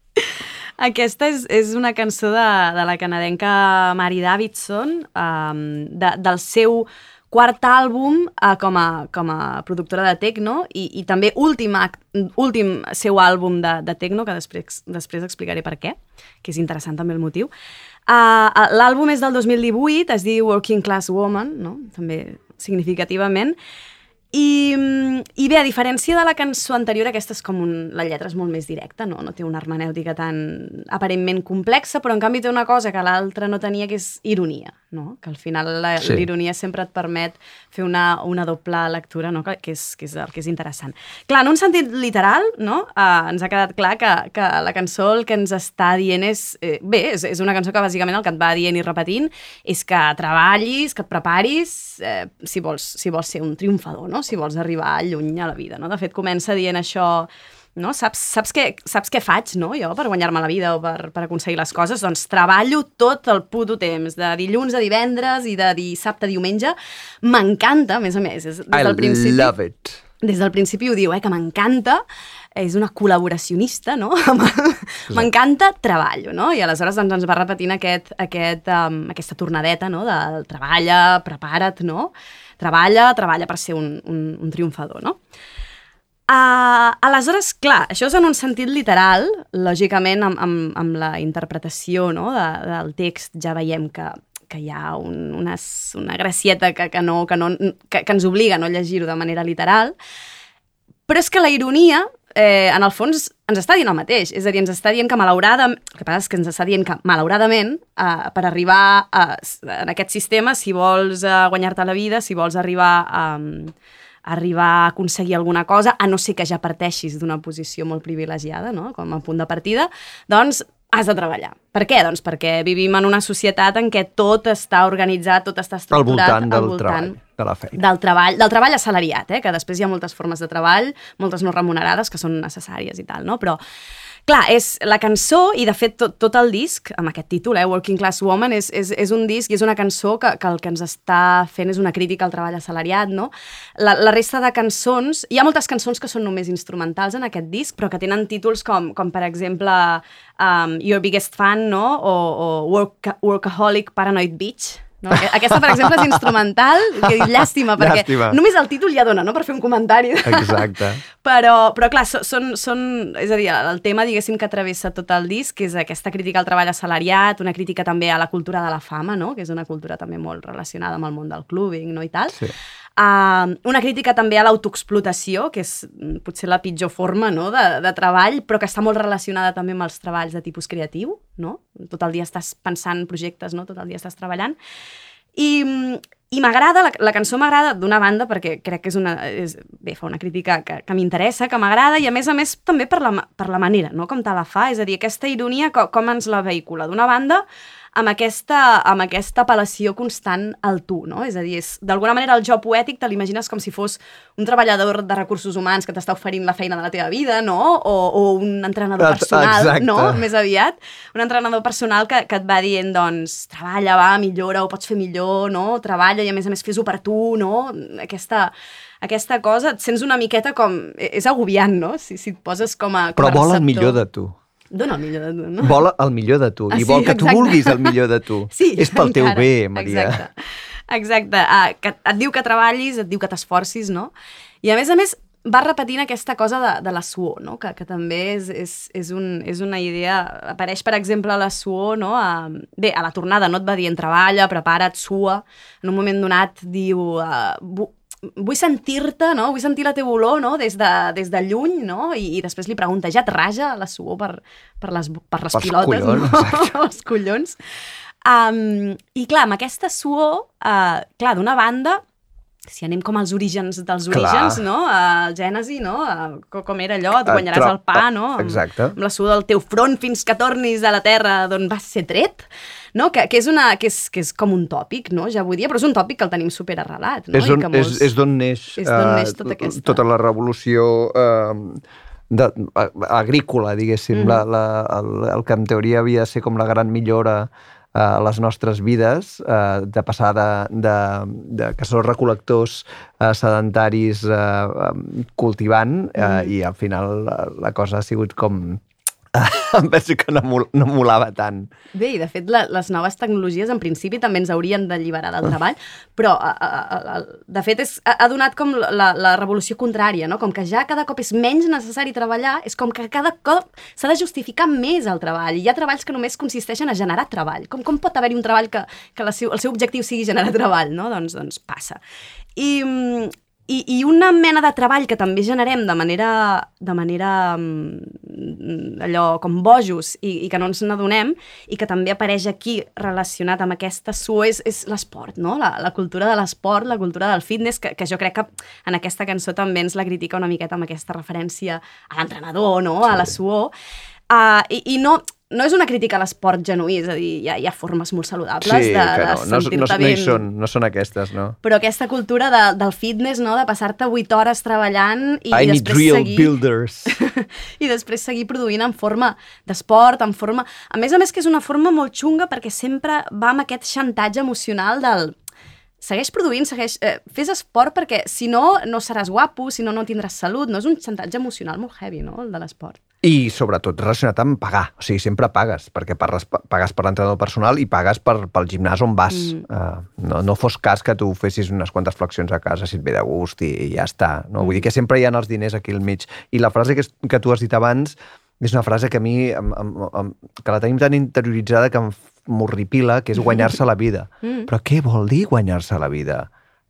Aquesta és, és una cançó de, de la canadenca Mary Davidson, um, de, del seu quart àlbum uh, com, a, com a productora de techno i, i també últim, ac- últim seu àlbum de, de techno, que després, després explicaré per què, que és interessant també el motiu. Uh, L'àlbum és del 2018, es diu Working Class Woman, no? també significativament, i, mm, I bé, a diferència de la cançó anterior, aquesta és com un... La lletra és molt més directa, no? No té una hermenèutica tan aparentment complexa, però en canvi té una cosa que l'altra no tenia, que és ironia, no? Que al final la- Sí. l'ironia sempre et permet fer una, una doble lectura, no? Que, que, és, que és el que és interessant. Clar, en un sentit literal, no? Uh, ens ha quedat clar que, que la cançó el que ens està dient és... Eh, bé, és, és una cançó que bàsicament el que et va dient i repetint és que treballis, que et preparis, eh, si, vols, si vols ser un triomfador, no? si vols arribar lluny a la vida. No? De fet, comença dient això no? Saps, saps, què, saps què faig, no? Jo, per guanyar-me la vida o per, per aconseguir les coses? Doncs treballo tot el puto temps, de dilluns a divendres i de dissabte a diumenge. M'encanta, a més a més. És, des I del principi, love it. des del principi ho diu, eh, que m'encanta, és una col·laboracionista, no? m'encanta, treballo, no? I aleshores doncs, ens va repetint aquest, aquest, um, aquesta tornadeta, no? De treballa, prepara't, no? Treballa, treballa per ser un, un, un triomfador, no? Uh, aleshores, clar, això és en un sentit literal, lògicament amb, amb, amb la interpretació no, de, del text ja veiem que, que hi ha un, una, una gracieta que, que, no, que, no, que, que ens obliga a no llegir-ho de manera literal, però és que la ironia, eh, en el fons, ens està dient el mateix. És a dir, ens està dient que malauradament... El que passa és que ens està dient que malauradament, eh, per arribar a, en aquest sistema, si vols eh, guanyar-te la vida, si vols arribar a... Eh, arribar a aconseguir alguna cosa, a no ser que ja parteixis d'una posició molt privilegiada, no? com a punt de partida, doncs has de treballar. Per què? Doncs perquè vivim en una societat en què tot està organitzat, tot està Al estructurat voltant del treball, de la feina. del treball, del treball assalariat, eh? que després hi ha moltes formes de treball, moltes no remunerades, que són necessàries i tal, no? Però, clar, és la cançó, i de fet tot, tot el disc, amb aquest títol, eh, Working Class Woman, és, és, és un disc i és una cançó que, que el que ens està fent és una crítica al treball assalariat, no? La, la resta de cançons... Hi ha moltes cançons que són només instrumentals en aquest disc, però que tenen títols com, com per exemple, um, Your Biggest Fan, no? O, o Work, Workaholic Paranoid Bitch, no? Aquesta, per exemple, és instrumental, que llàstima, perquè Llàstima. només el títol ja dona, no?, per fer un comentari. Exacte. Però, però clar, són, són, és a dir, el tema, diguéssim, que travessa tot el disc, és aquesta crítica al treball assalariat, una crítica també a la cultura de la fama, no?, que és una cultura també molt relacionada amb el món del clubbing, no?, i tal. Sí. Uh, una crítica també a l'autoexplotació, que és mm, potser la pitjor forma no? de, de treball, però que està molt relacionada també amb els treballs de tipus creatiu, no? Tot el dia estàs pensant projectes, no? Tot el dia estàs treballant. I, mm, I m'agrada, la, la cançó m'agrada d'una banda perquè crec que és una... És, bé, fa una crítica que, que m'interessa, que m'agrada, i a més a més també per la, per la manera, no?, com te la fa, és a dir, aquesta ironia, com, com ens la vehicula. D'una banda, amb aquesta, amb aquesta apel·lació constant al tu, no? És a dir, d'alguna manera el jo poètic te l'imagines com si fos un treballador de recursos humans que t'està oferint la feina de la teva vida, no? O, o un entrenador personal, exacte. no? Més aviat. Un entrenador personal que, que et va dient, doncs, treballa, va, millora, ho pots fer millor, no? Treballa i a més a més fes-ho per tu, no? Aquesta, aquesta cosa, et sents una miqueta com... És agobiant, no? Si, si et poses com a... Com Però a vol el receptor. millor de tu. Dona el millor de tu, no? Vol el millor de tu. Ah, I sí, vol que tu vulguis el millor de tu. Sí, És pel teu encara. bé, Maria. Exacte. Exacte. Uh, que et diu que treballis, et diu que t'esforcis, no? I a més a més va repetint aquesta cosa de, de la suor, no? que, que també és, és, és, un, és una idea... Apareix, per exemple, la suor, no? A, bé, a la tornada no et va dient treballa, prepara't, sua. En un moment donat diu... Uh, vull sentir-te, no? Vull sentir la teva olor, no? Des de, des de lluny, no? I, I després li pregunta, ja et raja la suor per, per les, per les Pels pilotes, collons, no? exacte. els collons. Um, I clar, amb aquesta suor, uh, clar, d'una banda, si anem com als orígens dels Clar. orígens, no? El Gènesi, no? Uh, co- com era allò, et guanyaràs el pa, no? Amb, Exacte. Amb la suor del teu front fins que tornis a la terra d'on vas ser tret, no? Que, que, és una, que, és, que és com un tòpic, no? Ja vull dir, però és un tòpic que el tenim superarrelat, no? és, I on, que és, és d'on neix, és d'on eh, neix tota aquesta... tota la revolució eh, de, a- agrícola, diguéssim, Mhm. la, la, el, el que en teoria havia de ser com la gran millora eh, a les nostres vides, eh, de passar de, de, de caçadors recol·lectors eh, sedentaris eh, cultivant, eh, Mhm. i al final la, la cosa ha sigut com... em penso que no, no molava tant. Bé, i de fet la, les noves tecnologies en principi també ens haurien d'alliberar del treball, però a, a, a, de fet és, ha, donat com la, la revolució contrària, no? com que ja cada cop és menys necessari treballar, és com que cada cop s'ha de justificar més el treball. Hi ha treballs que només consisteixen a generar treball. Com, com pot haver-hi un treball que, que la seu, el seu objectiu sigui generar treball? No? Doncs, doncs passa. I, mm, i, I una mena de treball que també generem de manera, de manera mm, allò com bojos i, i que no ens n'adonem i que també apareix aquí relacionat amb aquesta suor és, és l'esport, no? La, la cultura de l'esport, la cultura del fitness, que, que jo crec que en aquesta cançó també ens la critica una miqueta amb aquesta referència a l'entrenador, no? A la suor. Uh, i, I no, no és una crítica a l'esport genuí, és a dir, hi ha, hi ha formes molt saludables Sí, de, de no, no, no, sentir-te no, hi ben són, no són aquestes, no? però aquesta cultura de, del fitness, no? de passar-te 8 hores treballant i, I després real seguir builders. i després seguir produint en forma d'esport, en forma... A més a més que és una forma molt xunga perquè sempre va amb aquest xantatge emocional del segueix produint, segueix... Eh, fes esport perquè si no, no seràs guapo, si no, no tindràs salut. No és un xantatge emocional molt heavy, no?, el de l'esport. I sobretot relacionat amb pagar, o sigui, sempre pagues, perquè pagues, pagues per l'entrenador personal i pagues per, pel gimnàs on vas. Mm. Uh, no, no fos cas que tu fessis unes quantes flexions a casa si et ve de gust i, i ja està. No? Vull dir que sempre hi ha els diners aquí al mig. I la frase que, que tu has dit abans és una frase que a mi, em, em, em, que la tenim tan interioritzada que m'horripila, que és guanyar-se la vida. Mm. Però què vol dir guanyar-se la vida?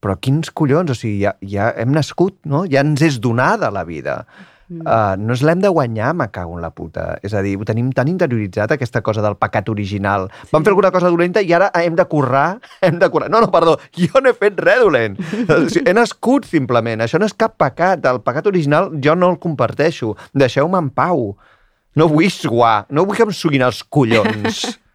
Però quins collons? O sigui, ja, ja hem nascut, no? Ja ens és donada la vida. Mm. Uh, no ens l'hem de guanyar, me cago en la puta. És a dir, ho tenim tan interioritzat, aquesta cosa del pecat original. Sí. Vam fer alguna cosa dolenta i ara hem de currar, hem de currar. No, no, perdó, jo no he fet res dolent. He nascut, simplement. Això no és cap pecat. El pecat original jo no el comparteixo. Deixeu-me en pau. No vull suar, no vull que em suguin els collons.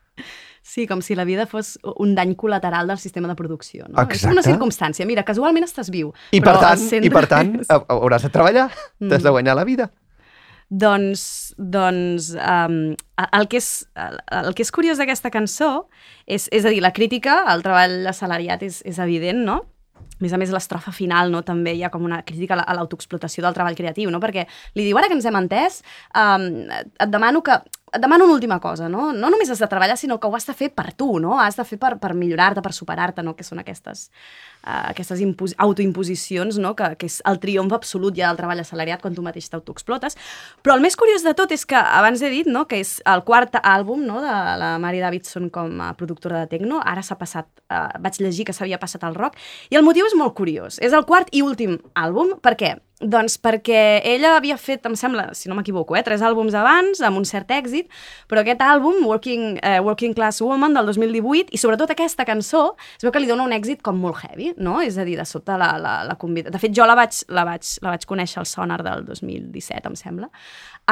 Sí, com si la vida fos un dany col·lateral del sistema de producció. No? És Exacte. una circumstància. Mira, casualment estàs viu. I per tant, centre i per tant és- ha- hauràs de treballar, t'has Mm. de guanyar la vida. Doncs, doncs um, el, que és, el, el que és curiós d'aquesta cançó és, és a dir, la crítica al treball assalariat és, és evident, no? A més a més, l'estrofa final no, també hi ha com una crítica a la- a l'autoexplotació del treball creatiu, no? perquè li diu, ara que ens hem entès, um, et demano que et demano una última cosa, no? No només has de treballar, sinó que ho has de fer per tu, no? Has de fer per, per millorar-te, per superar-te, no? Que són aquestes, uh, aquestes impos autoimposicions, no? Que, que és el triomf absolut ja del treball assalariat quan tu mateix t'autoexplotes. Però el més curiós de tot és que, abans he dit, no? Que és el quart àlbum, no? De la Mary Davidson com a productora de techno. Ara s'ha passat, uh, vaig llegir que s'havia passat al rock. I el motiu és molt curiós. És el quart i últim àlbum, perquè Doncs perquè ella havia fet, em sembla, si no m'equivoco, eh, tres àlbums abans, amb un cert èxit, però aquest àlbum, Working, eh, Working Class Woman, del 2018, i sobretot aquesta cançó, es veu que li dona un èxit com molt heavy, no? És a dir, de sobte la, la, la convida... De fet, jo la vaig, la, vaig, la vaig conèixer al Sonar del 2017, em sembla.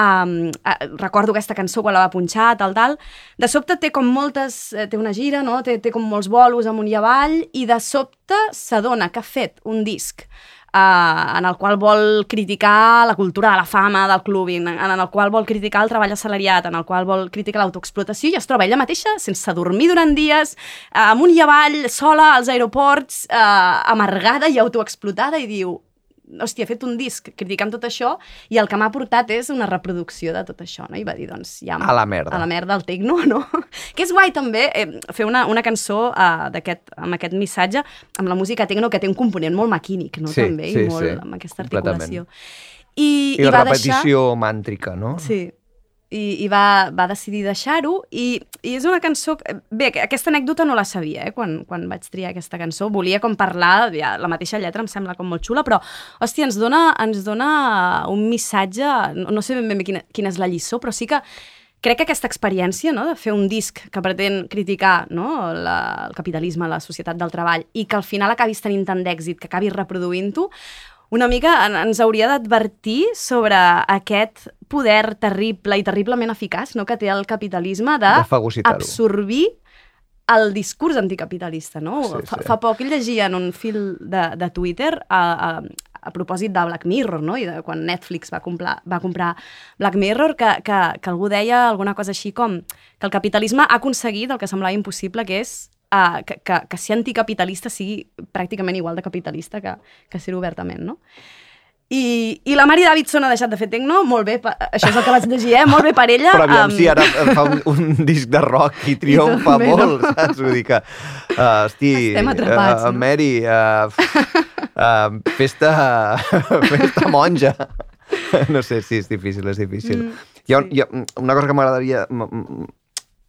Um, recordo aquesta cançó quan la va punxar, tal, tal. De sobte té com moltes... eh, Té una gira, no? Té, té com molts bolos amunt i avall, i de sobte s'adona que ha fet un disc uh, en el qual vol criticar la cultura de la fama del clubing, en, en el qual vol criticar el treball assalariat, en el qual vol criticar l'autoexplotació i es troba ella mateixa sense dormir durant dies, uh, amunt i avall, sola als aeroports, uh, amargada i autoexplotada i diu hòstia, he fet un disc criticant tot això i el que m'ha portat és una reproducció de tot això, no? I va dir, doncs, ja... A la merda. A la merda, el tecno, no? que és guai també eh, fer una, una cançó uh, d'aquest amb aquest missatge, amb la música tecno que té un component molt maquínic, no? Sí, també, sí, i molt, sí, amb aquesta articulació. I, I, la va repetició màntrica, no? Deixar... Sí, i, i va, va decidir deixar-ho i, i és una cançó... Bé, que aquesta anècdota no la sabia, eh, quan, quan vaig triar aquesta cançó. Volia com parlar, ja, la mateixa lletra em sembla com molt xula, però, hòstia, ens dona, ens dona un missatge... No, no sé ben bé quina, quina és la lliçó, però sí que crec que aquesta experiència no, de fer un disc que pretén criticar no, la, el capitalisme, la societat del treball, i que al final acabis tenint tant d'èxit, que acabis reproduint-ho, una mica en- ens hauria d'advertir sobre aquest poder terrible i terriblement eficaç no, que té el capitalisme de, absorbir el discurs anticapitalista, no? Sí, fa, sí. fa poc llegia en un fil de, de Twitter a, a, a propòsit de Black Mirror, no? I de quan Netflix va comprar, va comprar Black Mirror, que, que, que algú deia alguna cosa així com que el capitalisme ha aconseguit el que semblava impossible, que és uh, que, que, que ser anticapitalista sigui pràcticament igual de capitalista que, que ser obertament, no? I, I la Mari Davidson ha deixat de fer tecno, molt bé, pa, això és el que vaig llegir, eh? molt bé per ella. Però aviam, Em, si ara fa un, un disc de rock i triomfa no? molt, saps? Vull dir que, uh, hosti, Estem atrapats, uh, no? Mary, uh, uh, festa, festa monja. No sé, sí, és difícil, és difícil. Mm, hi ha, sí. hi ha una cosa que m'agradaria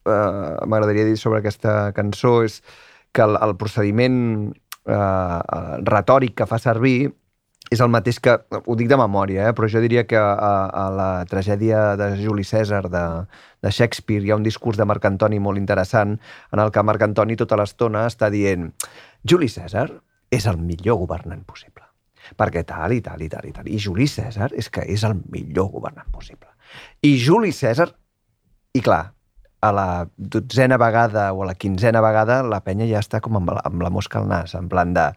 uh, m'agradaria dir sobre aquesta cançó és que el, el procediment uh, retòric que fa servir és el mateix que, ho dic de memòria, eh? però jo diria que a, a la tragèdia de Juli César de, de Shakespeare hi ha un discurs de Marc Antoni molt interessant en el que Marc Antoni tota l'estona està dient Juli César és el millor governant possible perquè tal i tal i tal i tal. I Juli César és que és el millor governant possible. I Juli César, i clar, a la dotzena vegada o a la quinzena vegada la penya ja està com amb la, amb la mosca al nas, en plan de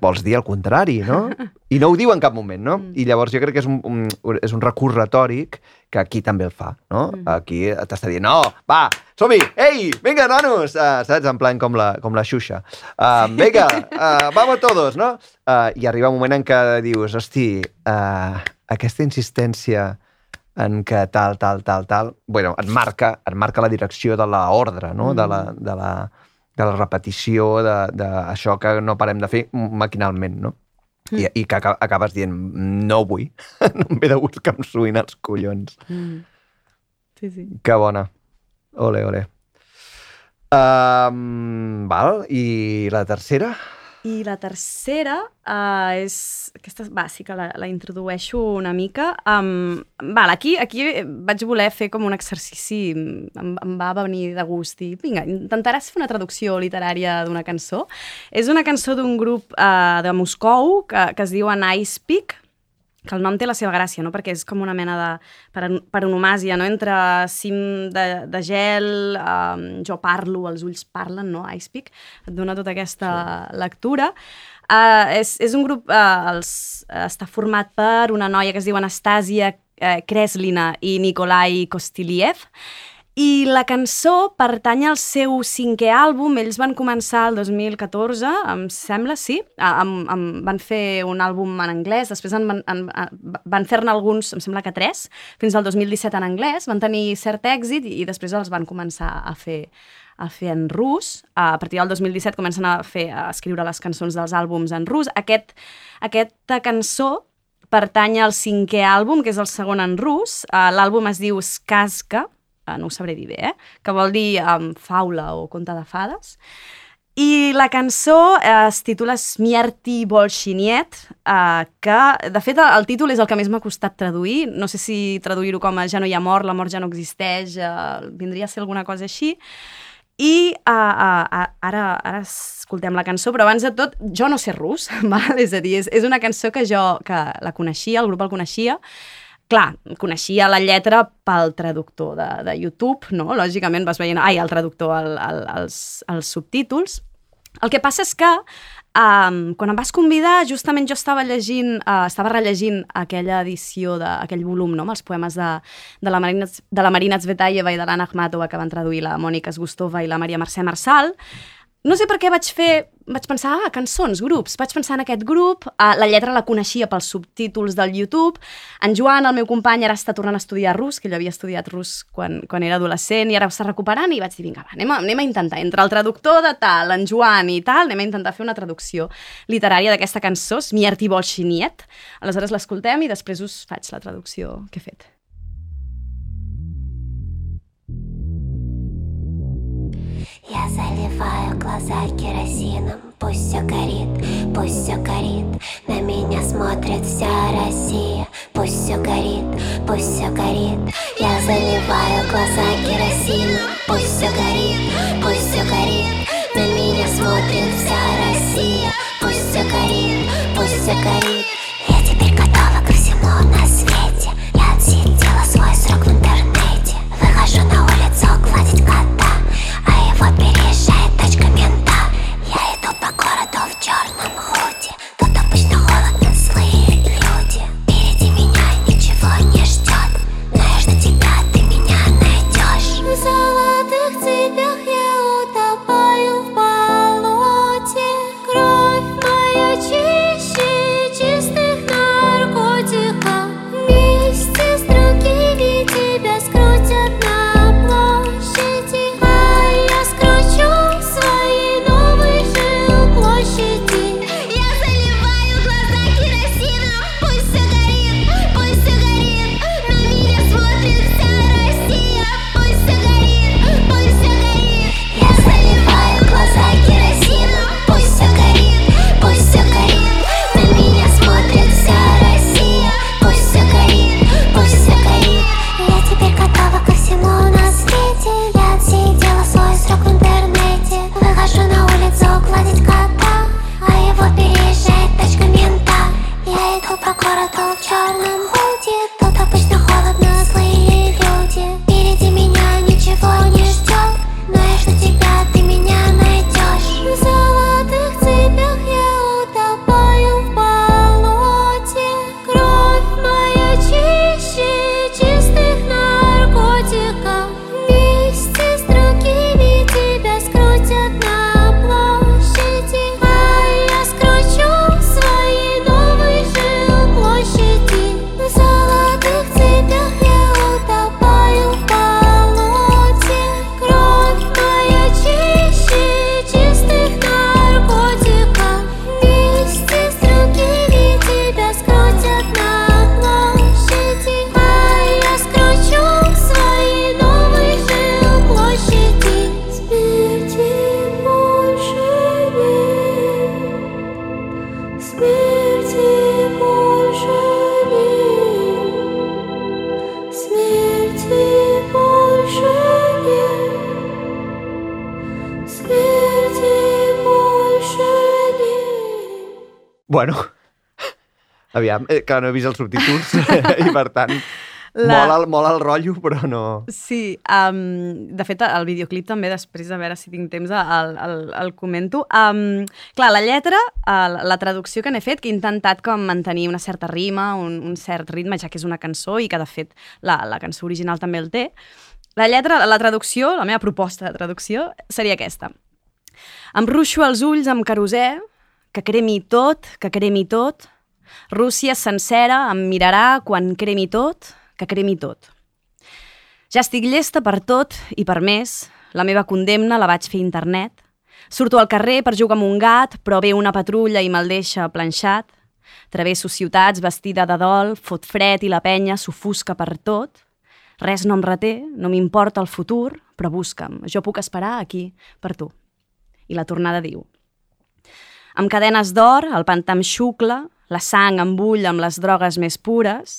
vols dir el contrari, no? I no ho diu en cap moment, no? Mm. I llavors jo crec que és un, un, és un recurs retòric que aquí també el fa, no? Mm. Aquí t'està dient, no, va, som-hi, ei, vinga, nanos, uh, saps? En plan com la, com la Xuxa. Uh, vinga, uh, vamos todos, no? Uh, I arriba un moment en què dius, hosti, uh, aquesta insistència en que tal, tal, tal, tal, bueno, et marca, et marca la direcció de l'ordre, no? De, la, de, la, de la repetició d'això que no parem de fer maquinalment, no? I, i que aca- acabes dient, no vull, no em ve de gust que em suïn els collons. Mm. Sí, sí. Que bona. Ole, ole. Um, val, i la tercera? I la tercera uh, és... Aquesta, sí que la, la introdueixo una mica. Um, val, aquí, aquí vaig voler fer com un exercici, em, em va venir de gust i vinga, intentaràs fer una traducció literària d'una cançó. És una cançó d'un grup uh, de Moscou que, que es diu Ice Peak, que el nom té la seva gràcia, no? perquè és com una mena de paran- paronomàsia, no? entre cim de, de gel, um, jo parlo, els ulls parlen, no? Ice Peak, et dona tota aquesta sí. lectura. Uh, és, és un grup, uh, els, uh, està format per una noia que es diu Anastasia uh, Kreslina i Nikolai Kostiliev, i la cançó pertany al seu cinquè àlbum, ells van començar el 2014, em sembla, sí, a- amb, amb, van fer un àlbum en anglès, després en, en, en- van fer-ne alguns, em sembla que tres, fins al 2017 en anglès, van tenir cert èxit i, i després els van començar a fer a fer en rus. A partir del 2017 comencen a, fer, a escriure les cançons dels àlbums en rus. Aquest, aquesta cançó pertany al cinquè àlbum, que és el segon en rus. Uh, L'àlbum es diu Skaska, uh, no ho sabré dir bé, eh? que vol dir um, faula o conte de fades. I la cançó eh, es titula Smierti Bolshiniet, eh, que, de fet, el títol és el que més m'ha costat traduir. No sé si traduir-ho com a ja no hi ha mort, la mort ja no existeix, eh, vindria a ser alguna cosa així. I uh, uh, uh, ara, ara escoltem la cançó, però abans de tot, jo no sé rus, val? és a dir, és, és una cançó que jo que la coneixia, el grup el coneixia, clar, coneixia la lletra pel traductor de, de YouTube, no? Lògicament vas veient, ai, el traductor, el, el, els, els subtítols. El que passa és que um, quan em vas convidar, justament jo estava llegint, uh, estava rellegint aquella edició, de, aquell volum, no?, amb els poemes de, de, la Marina, de la Marina Tsvetaeva i de l'Anna Akhmatova que van traduir la Mònica Esgustova i la Maria Mercè Marçal, no sé per què vaig fer... Vaig pensar, ah, cançons, grups. Vaig pensar en aquest grup. Uh, la lletra la coneixia pels subtítols del YouTube. En Joan, el meu company, ara està tornant a estudiar rus, que ell havia estudiat rus quan, quan era adolescent i ara està recuperant i vaig dir, vinga, va, anem a, anem a intentar. Entre el traductor de tal, en Joan i tal, anem a intentar fer una traducció literària d'aquesta cançó, Smierti Bolshiniet. Aleshores l'escoltem i després us faig la traducció que he fet. Я заливаю глаза керосином. Пусть все горит, пусть все горит. На меня смотрит вся Россия. Пусть все горит, пусть все горит. Я заливаю глаза керосином. Пусть все горит, пусть все горит. На меня смотрит вся Россия. Пусть все горит, пусть все горит aviam, eh, que no he vist els subtítols i per tant La- mola, mola el rotllo, però no... Sí, um, de fet, el videoclip també, després de veure si tinc temps, el, el, el comento. Um, clar, la lletra, el, la traducció que n'he fet, que he intentat com mantenir una certa rima, un, un cert ritme, ja que és una cançó i que, de fet, la, la cançó original també el té. La lletra, la traducció, la meva proposta de traducció, seria aquesta. Em ruixo els ulls amb querosè, que cremi tot, que cremi tot. Rússia sencera em mirarà quan cremi tot, que cremi tot. Ja estic llesta per tot i per més. La meva condemna la vaig fer a internet. Surto al carrer per jugar amb un gat, però ve una patrulla i me'l deixa planxat. Travesso ciutats vestida de dol, fot fred i la penya s'ofusca per tot. Res no em reté, no m'importa el futur, però busca'm, jo puc esperar aquí per tu. I la tornada diu amb cadenes d'or, el pantà em xucla, la sang em bull amb les drogues més pures,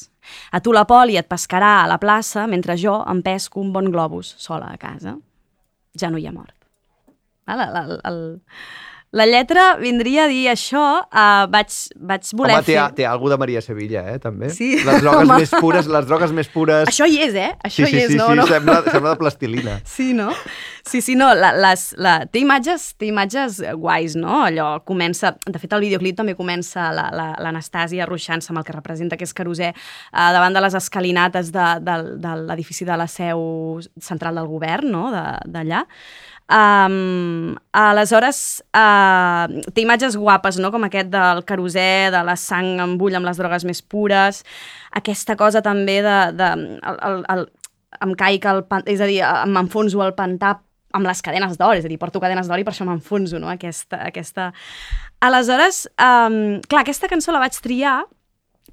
a tu la poli et pescarà a la plaça mentre jo em pesco un bon globus sola a casa. Ja no hi ha mort. La, la, la, el, la lletra vindria a dir això, uh, vaig, vaig voler Home, té, fer... té alguna de Maria Sevilla, eh, també. Sí, Les drogues home. més pures, les drogues més pures... Això hi és, eh? Això sí, sí, hi és, sí, no? sí, no? Sembla, sembla de plastilina. Sí, no? Sí, sí, no, la, les, la, té, imatges, té imatges guais, no? Allò comença... De fet, el videoclip també comença la- la- l'Anastàsia la, arruixant-se amb el que representa que és Carosè eh, davant de les escalinates de, de, de l'edifici de la seu central del govern, no?, de- d'allà. Um, aleshores, uh, té imatges guapes, no?, com aquest del Carosè, de la sang en bull amb les drogues més pures, aquesta cosa també de... de el, el, el, em caic al és a dir, m'enfonso al pantà amb les cadenes d'or, és a dir, porto cadenes d'or i per això m'enfonso, no? Aquesta, aquesta... Aleshores, um, clar, aquesta cançó la vaig triar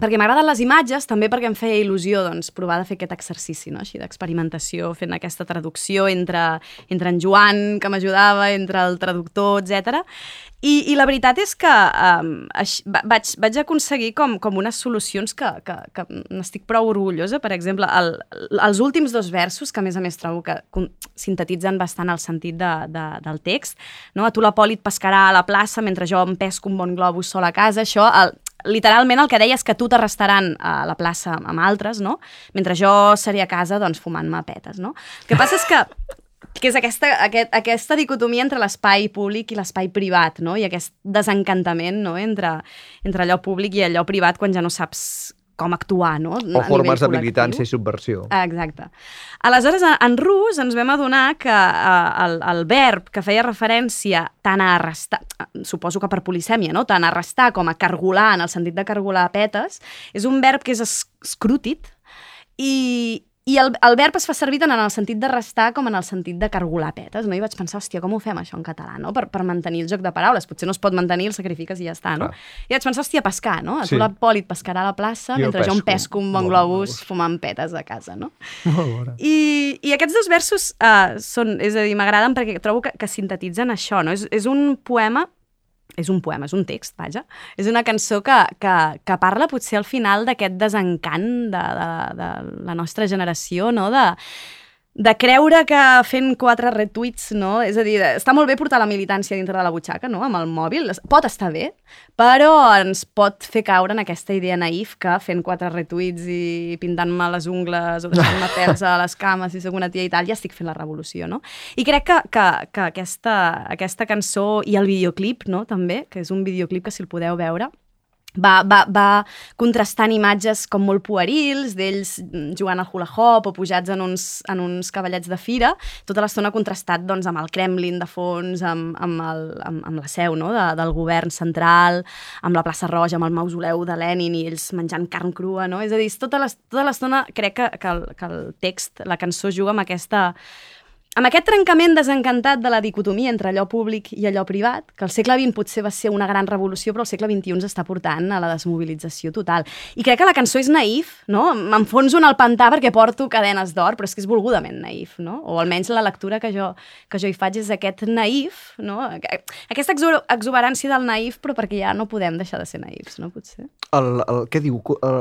perquè m'agraden les imatges, també perquè em feia il·lusió doncs, provar de fer aquest exercici no? així d'experimentació, fent aquesta traducció entre, entre en Joan, que m'ajudava, entre el traductor, etc. I, I la veritat és que um, aix, va- vaig, vaig aconseguir com, com unes solucions que, que, que n'estic prou orgullosa. Per exemple, el, els últims dos versos, que a més a més trobo que sintetitzen bastant el sentit de, de, del text, no? a tu la poli et pescarà a la plaça mentre jo em pesco un bon globus sol a casa, això... El, literalment el que deia és que tu t'arrestaran a la plaça amb altres, no? Mentre jo seré a casa, doncs, fumant-me petes, no? El que passa és que que és aquesta, aquest, aquesta dicotomia entre l'espai públic i l'espai privat, no? I aquest desencantament no? entre, entre allò públic i allò privat quan ja no saps com actuar, no? O formes de militància i subversió. Exacte. Aleshores, en, rus ens vam adonar que eh, el, el verb que feia referència tant a arrestar, suposo que per polisèmia, no? tant a arrestar com a cargolar, en el sentit de cargolar petes, és un verb que és es- escrútit i, i el, el verb es fa servir tant en el sentit d'arrestar com en el sentit de cargolar petes, no? I vaig pensar, hòstia, com ho fem això en català, no? Per, per mantenir el joc de paraules. Potser no es pot mantenir, el sacrifiques i ja està, no? Clar. I vaig pensar, hòstia, pescar, no? A Sí. tu poli et pescarà a la plaça Jo mentre jo em pesco pesco un bon globus fumant petes a casa, no? I, I aquests dos versos uh, són, és a dir, m'agraden perquè trobo que, que sintetitzen això, no? És, és un poema és un poema, és un text, vaja. És una cançó que, que, que parla potser al final d'aquest desencant de, de, de la nostra generació, no? De, de creure que fent quatre retuits, no? És a dir, està molt bé portar la militància dintre de la butxaca, no?, amb el mòbil, pot estar bé, però ens pot fer caure en aquesta idea naïf que fent quatre retuits i pintant-me les ungles o deixant-me pèls a les cames i soc una tia i tal, ja estic fent la revolució, no? I crec que, que, que aquesta, aquesta cançó i el videoclip, no?, també, que és un videoclip que si el podeu veure, va, va, va contrastant imatges com molt puerils, d'ells mm, jugant al hula hoop o pujats en uns, en uns cavallets de fira, tota l'estona contrastat doncs, amb el Kremlin de fons, amb, amb, el, amb, amb la seu no? de, del govern central, amb la plaça Roja, amb el mausoleu de Lenin i ells menjant carn crua, no? És a dir, tota tota l'estona crec que, que, el, que el text, la cançó juga amb aquesta amb aquest trencament desencantat de la dicotomia entre allò públic i allò privat, que al segle XX potser va ser una gran revolució, però el segle XXI s'està portant a la desmobilització total. I crec que la cançó és naïf, no? M'enfonso en el pantà perquè porto cadenes d'or, però és que és volgudament naïf, no? O almenys la lectura que jo, que jo hi faig és aquest naïf, no? Aquesta exu- exuberància del naïf, però perquè ja no podem deixar de ser naïfs, no? Potser. El, el, què diu?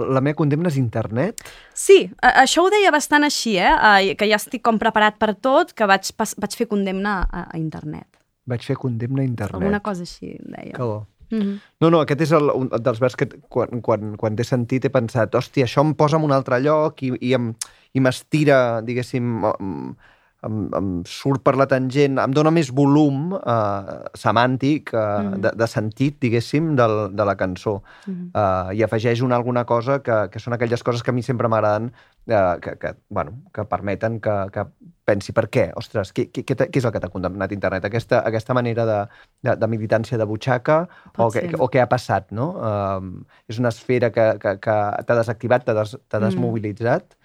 La meva condemna és internet? Sí, això ho deia bastant així, eh? Que ja estic com preparat per tot, que vaig, pas, vaig fer condemna a, a internet. Vaig fer condemna a internet. Alguna cosa així, deia. Que bo. Mm -hmm. No, no, aquest és el, un dels vers que quan, quan, quan t'he sentit he pensat, hòstia, això em posa en un altre lloc i, i em- i m'estira, diguéssim, em, em, em surt per la tangent, em dona més volum eh, semàntic, eh, Mhm. de, de sentit, diguéssim, del, de la cançó. Mhm. eh, i afegeix una alguna cosa que, que són aquelles coses que a mi sempre m'agraden, eh, que, que, bueno, que permeten que, que pensi per què, ostres, què, què, què, és el que t'ha condemnat internet? Aquesta, aquesta manera de, de, de militància de butxaca o, que, ser. o què ha passat, no? Um, és una esfera que, que, que t'ha desactivat, t'ha des, Mm. desmobilitzat,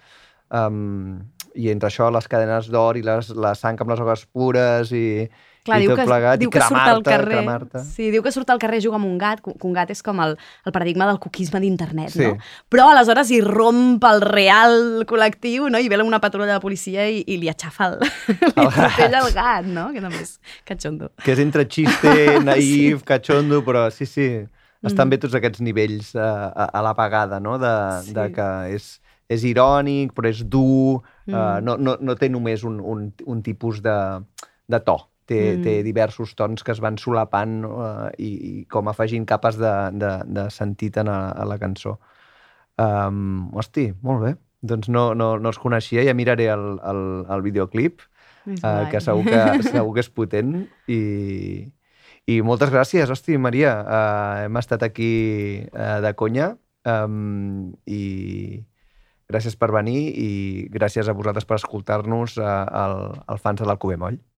um, i entre això les cadenes d'or i les, la sang amb les drogues pures i, Clar, i diu tot que, plegat, diu que surt al carrer. Sí, diu que surt al carrer i juga amb un gat, que un gat és com el, el paradigma del coquisme d'internet, Sí. no? Però aleshores hi romp el real col·lectiu, no? I ve una patrulla de policia i, i li aixafa el, li atropella el gat, no? Que també és catxondo. Que és entre xiste, naïf, sí. cachondo, però sí, sí, estan bé tots aquests nivells a, a, a la vegada, no? De, Sí. de que és, és irònic, però és dur, mm. uh, Mm. no, no, no té només un, un, un tipus de, de to. Té, mm. Té diversos tons que es van solapant uh, i, i com afegint capes de, de, de sentit en a, a la cançó. Um, hosti, molt bé. Doncs no, no, no els coneixia, ja miraré el, el, el videoclip, uh, que segur que, segur que és potent. I, i moltes gràcies, hosti, Maria. Uh, hem estat aquí uh, de conya um, i gràcies per venir i gràcies a vosaltres per escoltar-nos uh, al, al fans de l'Alcover Moll.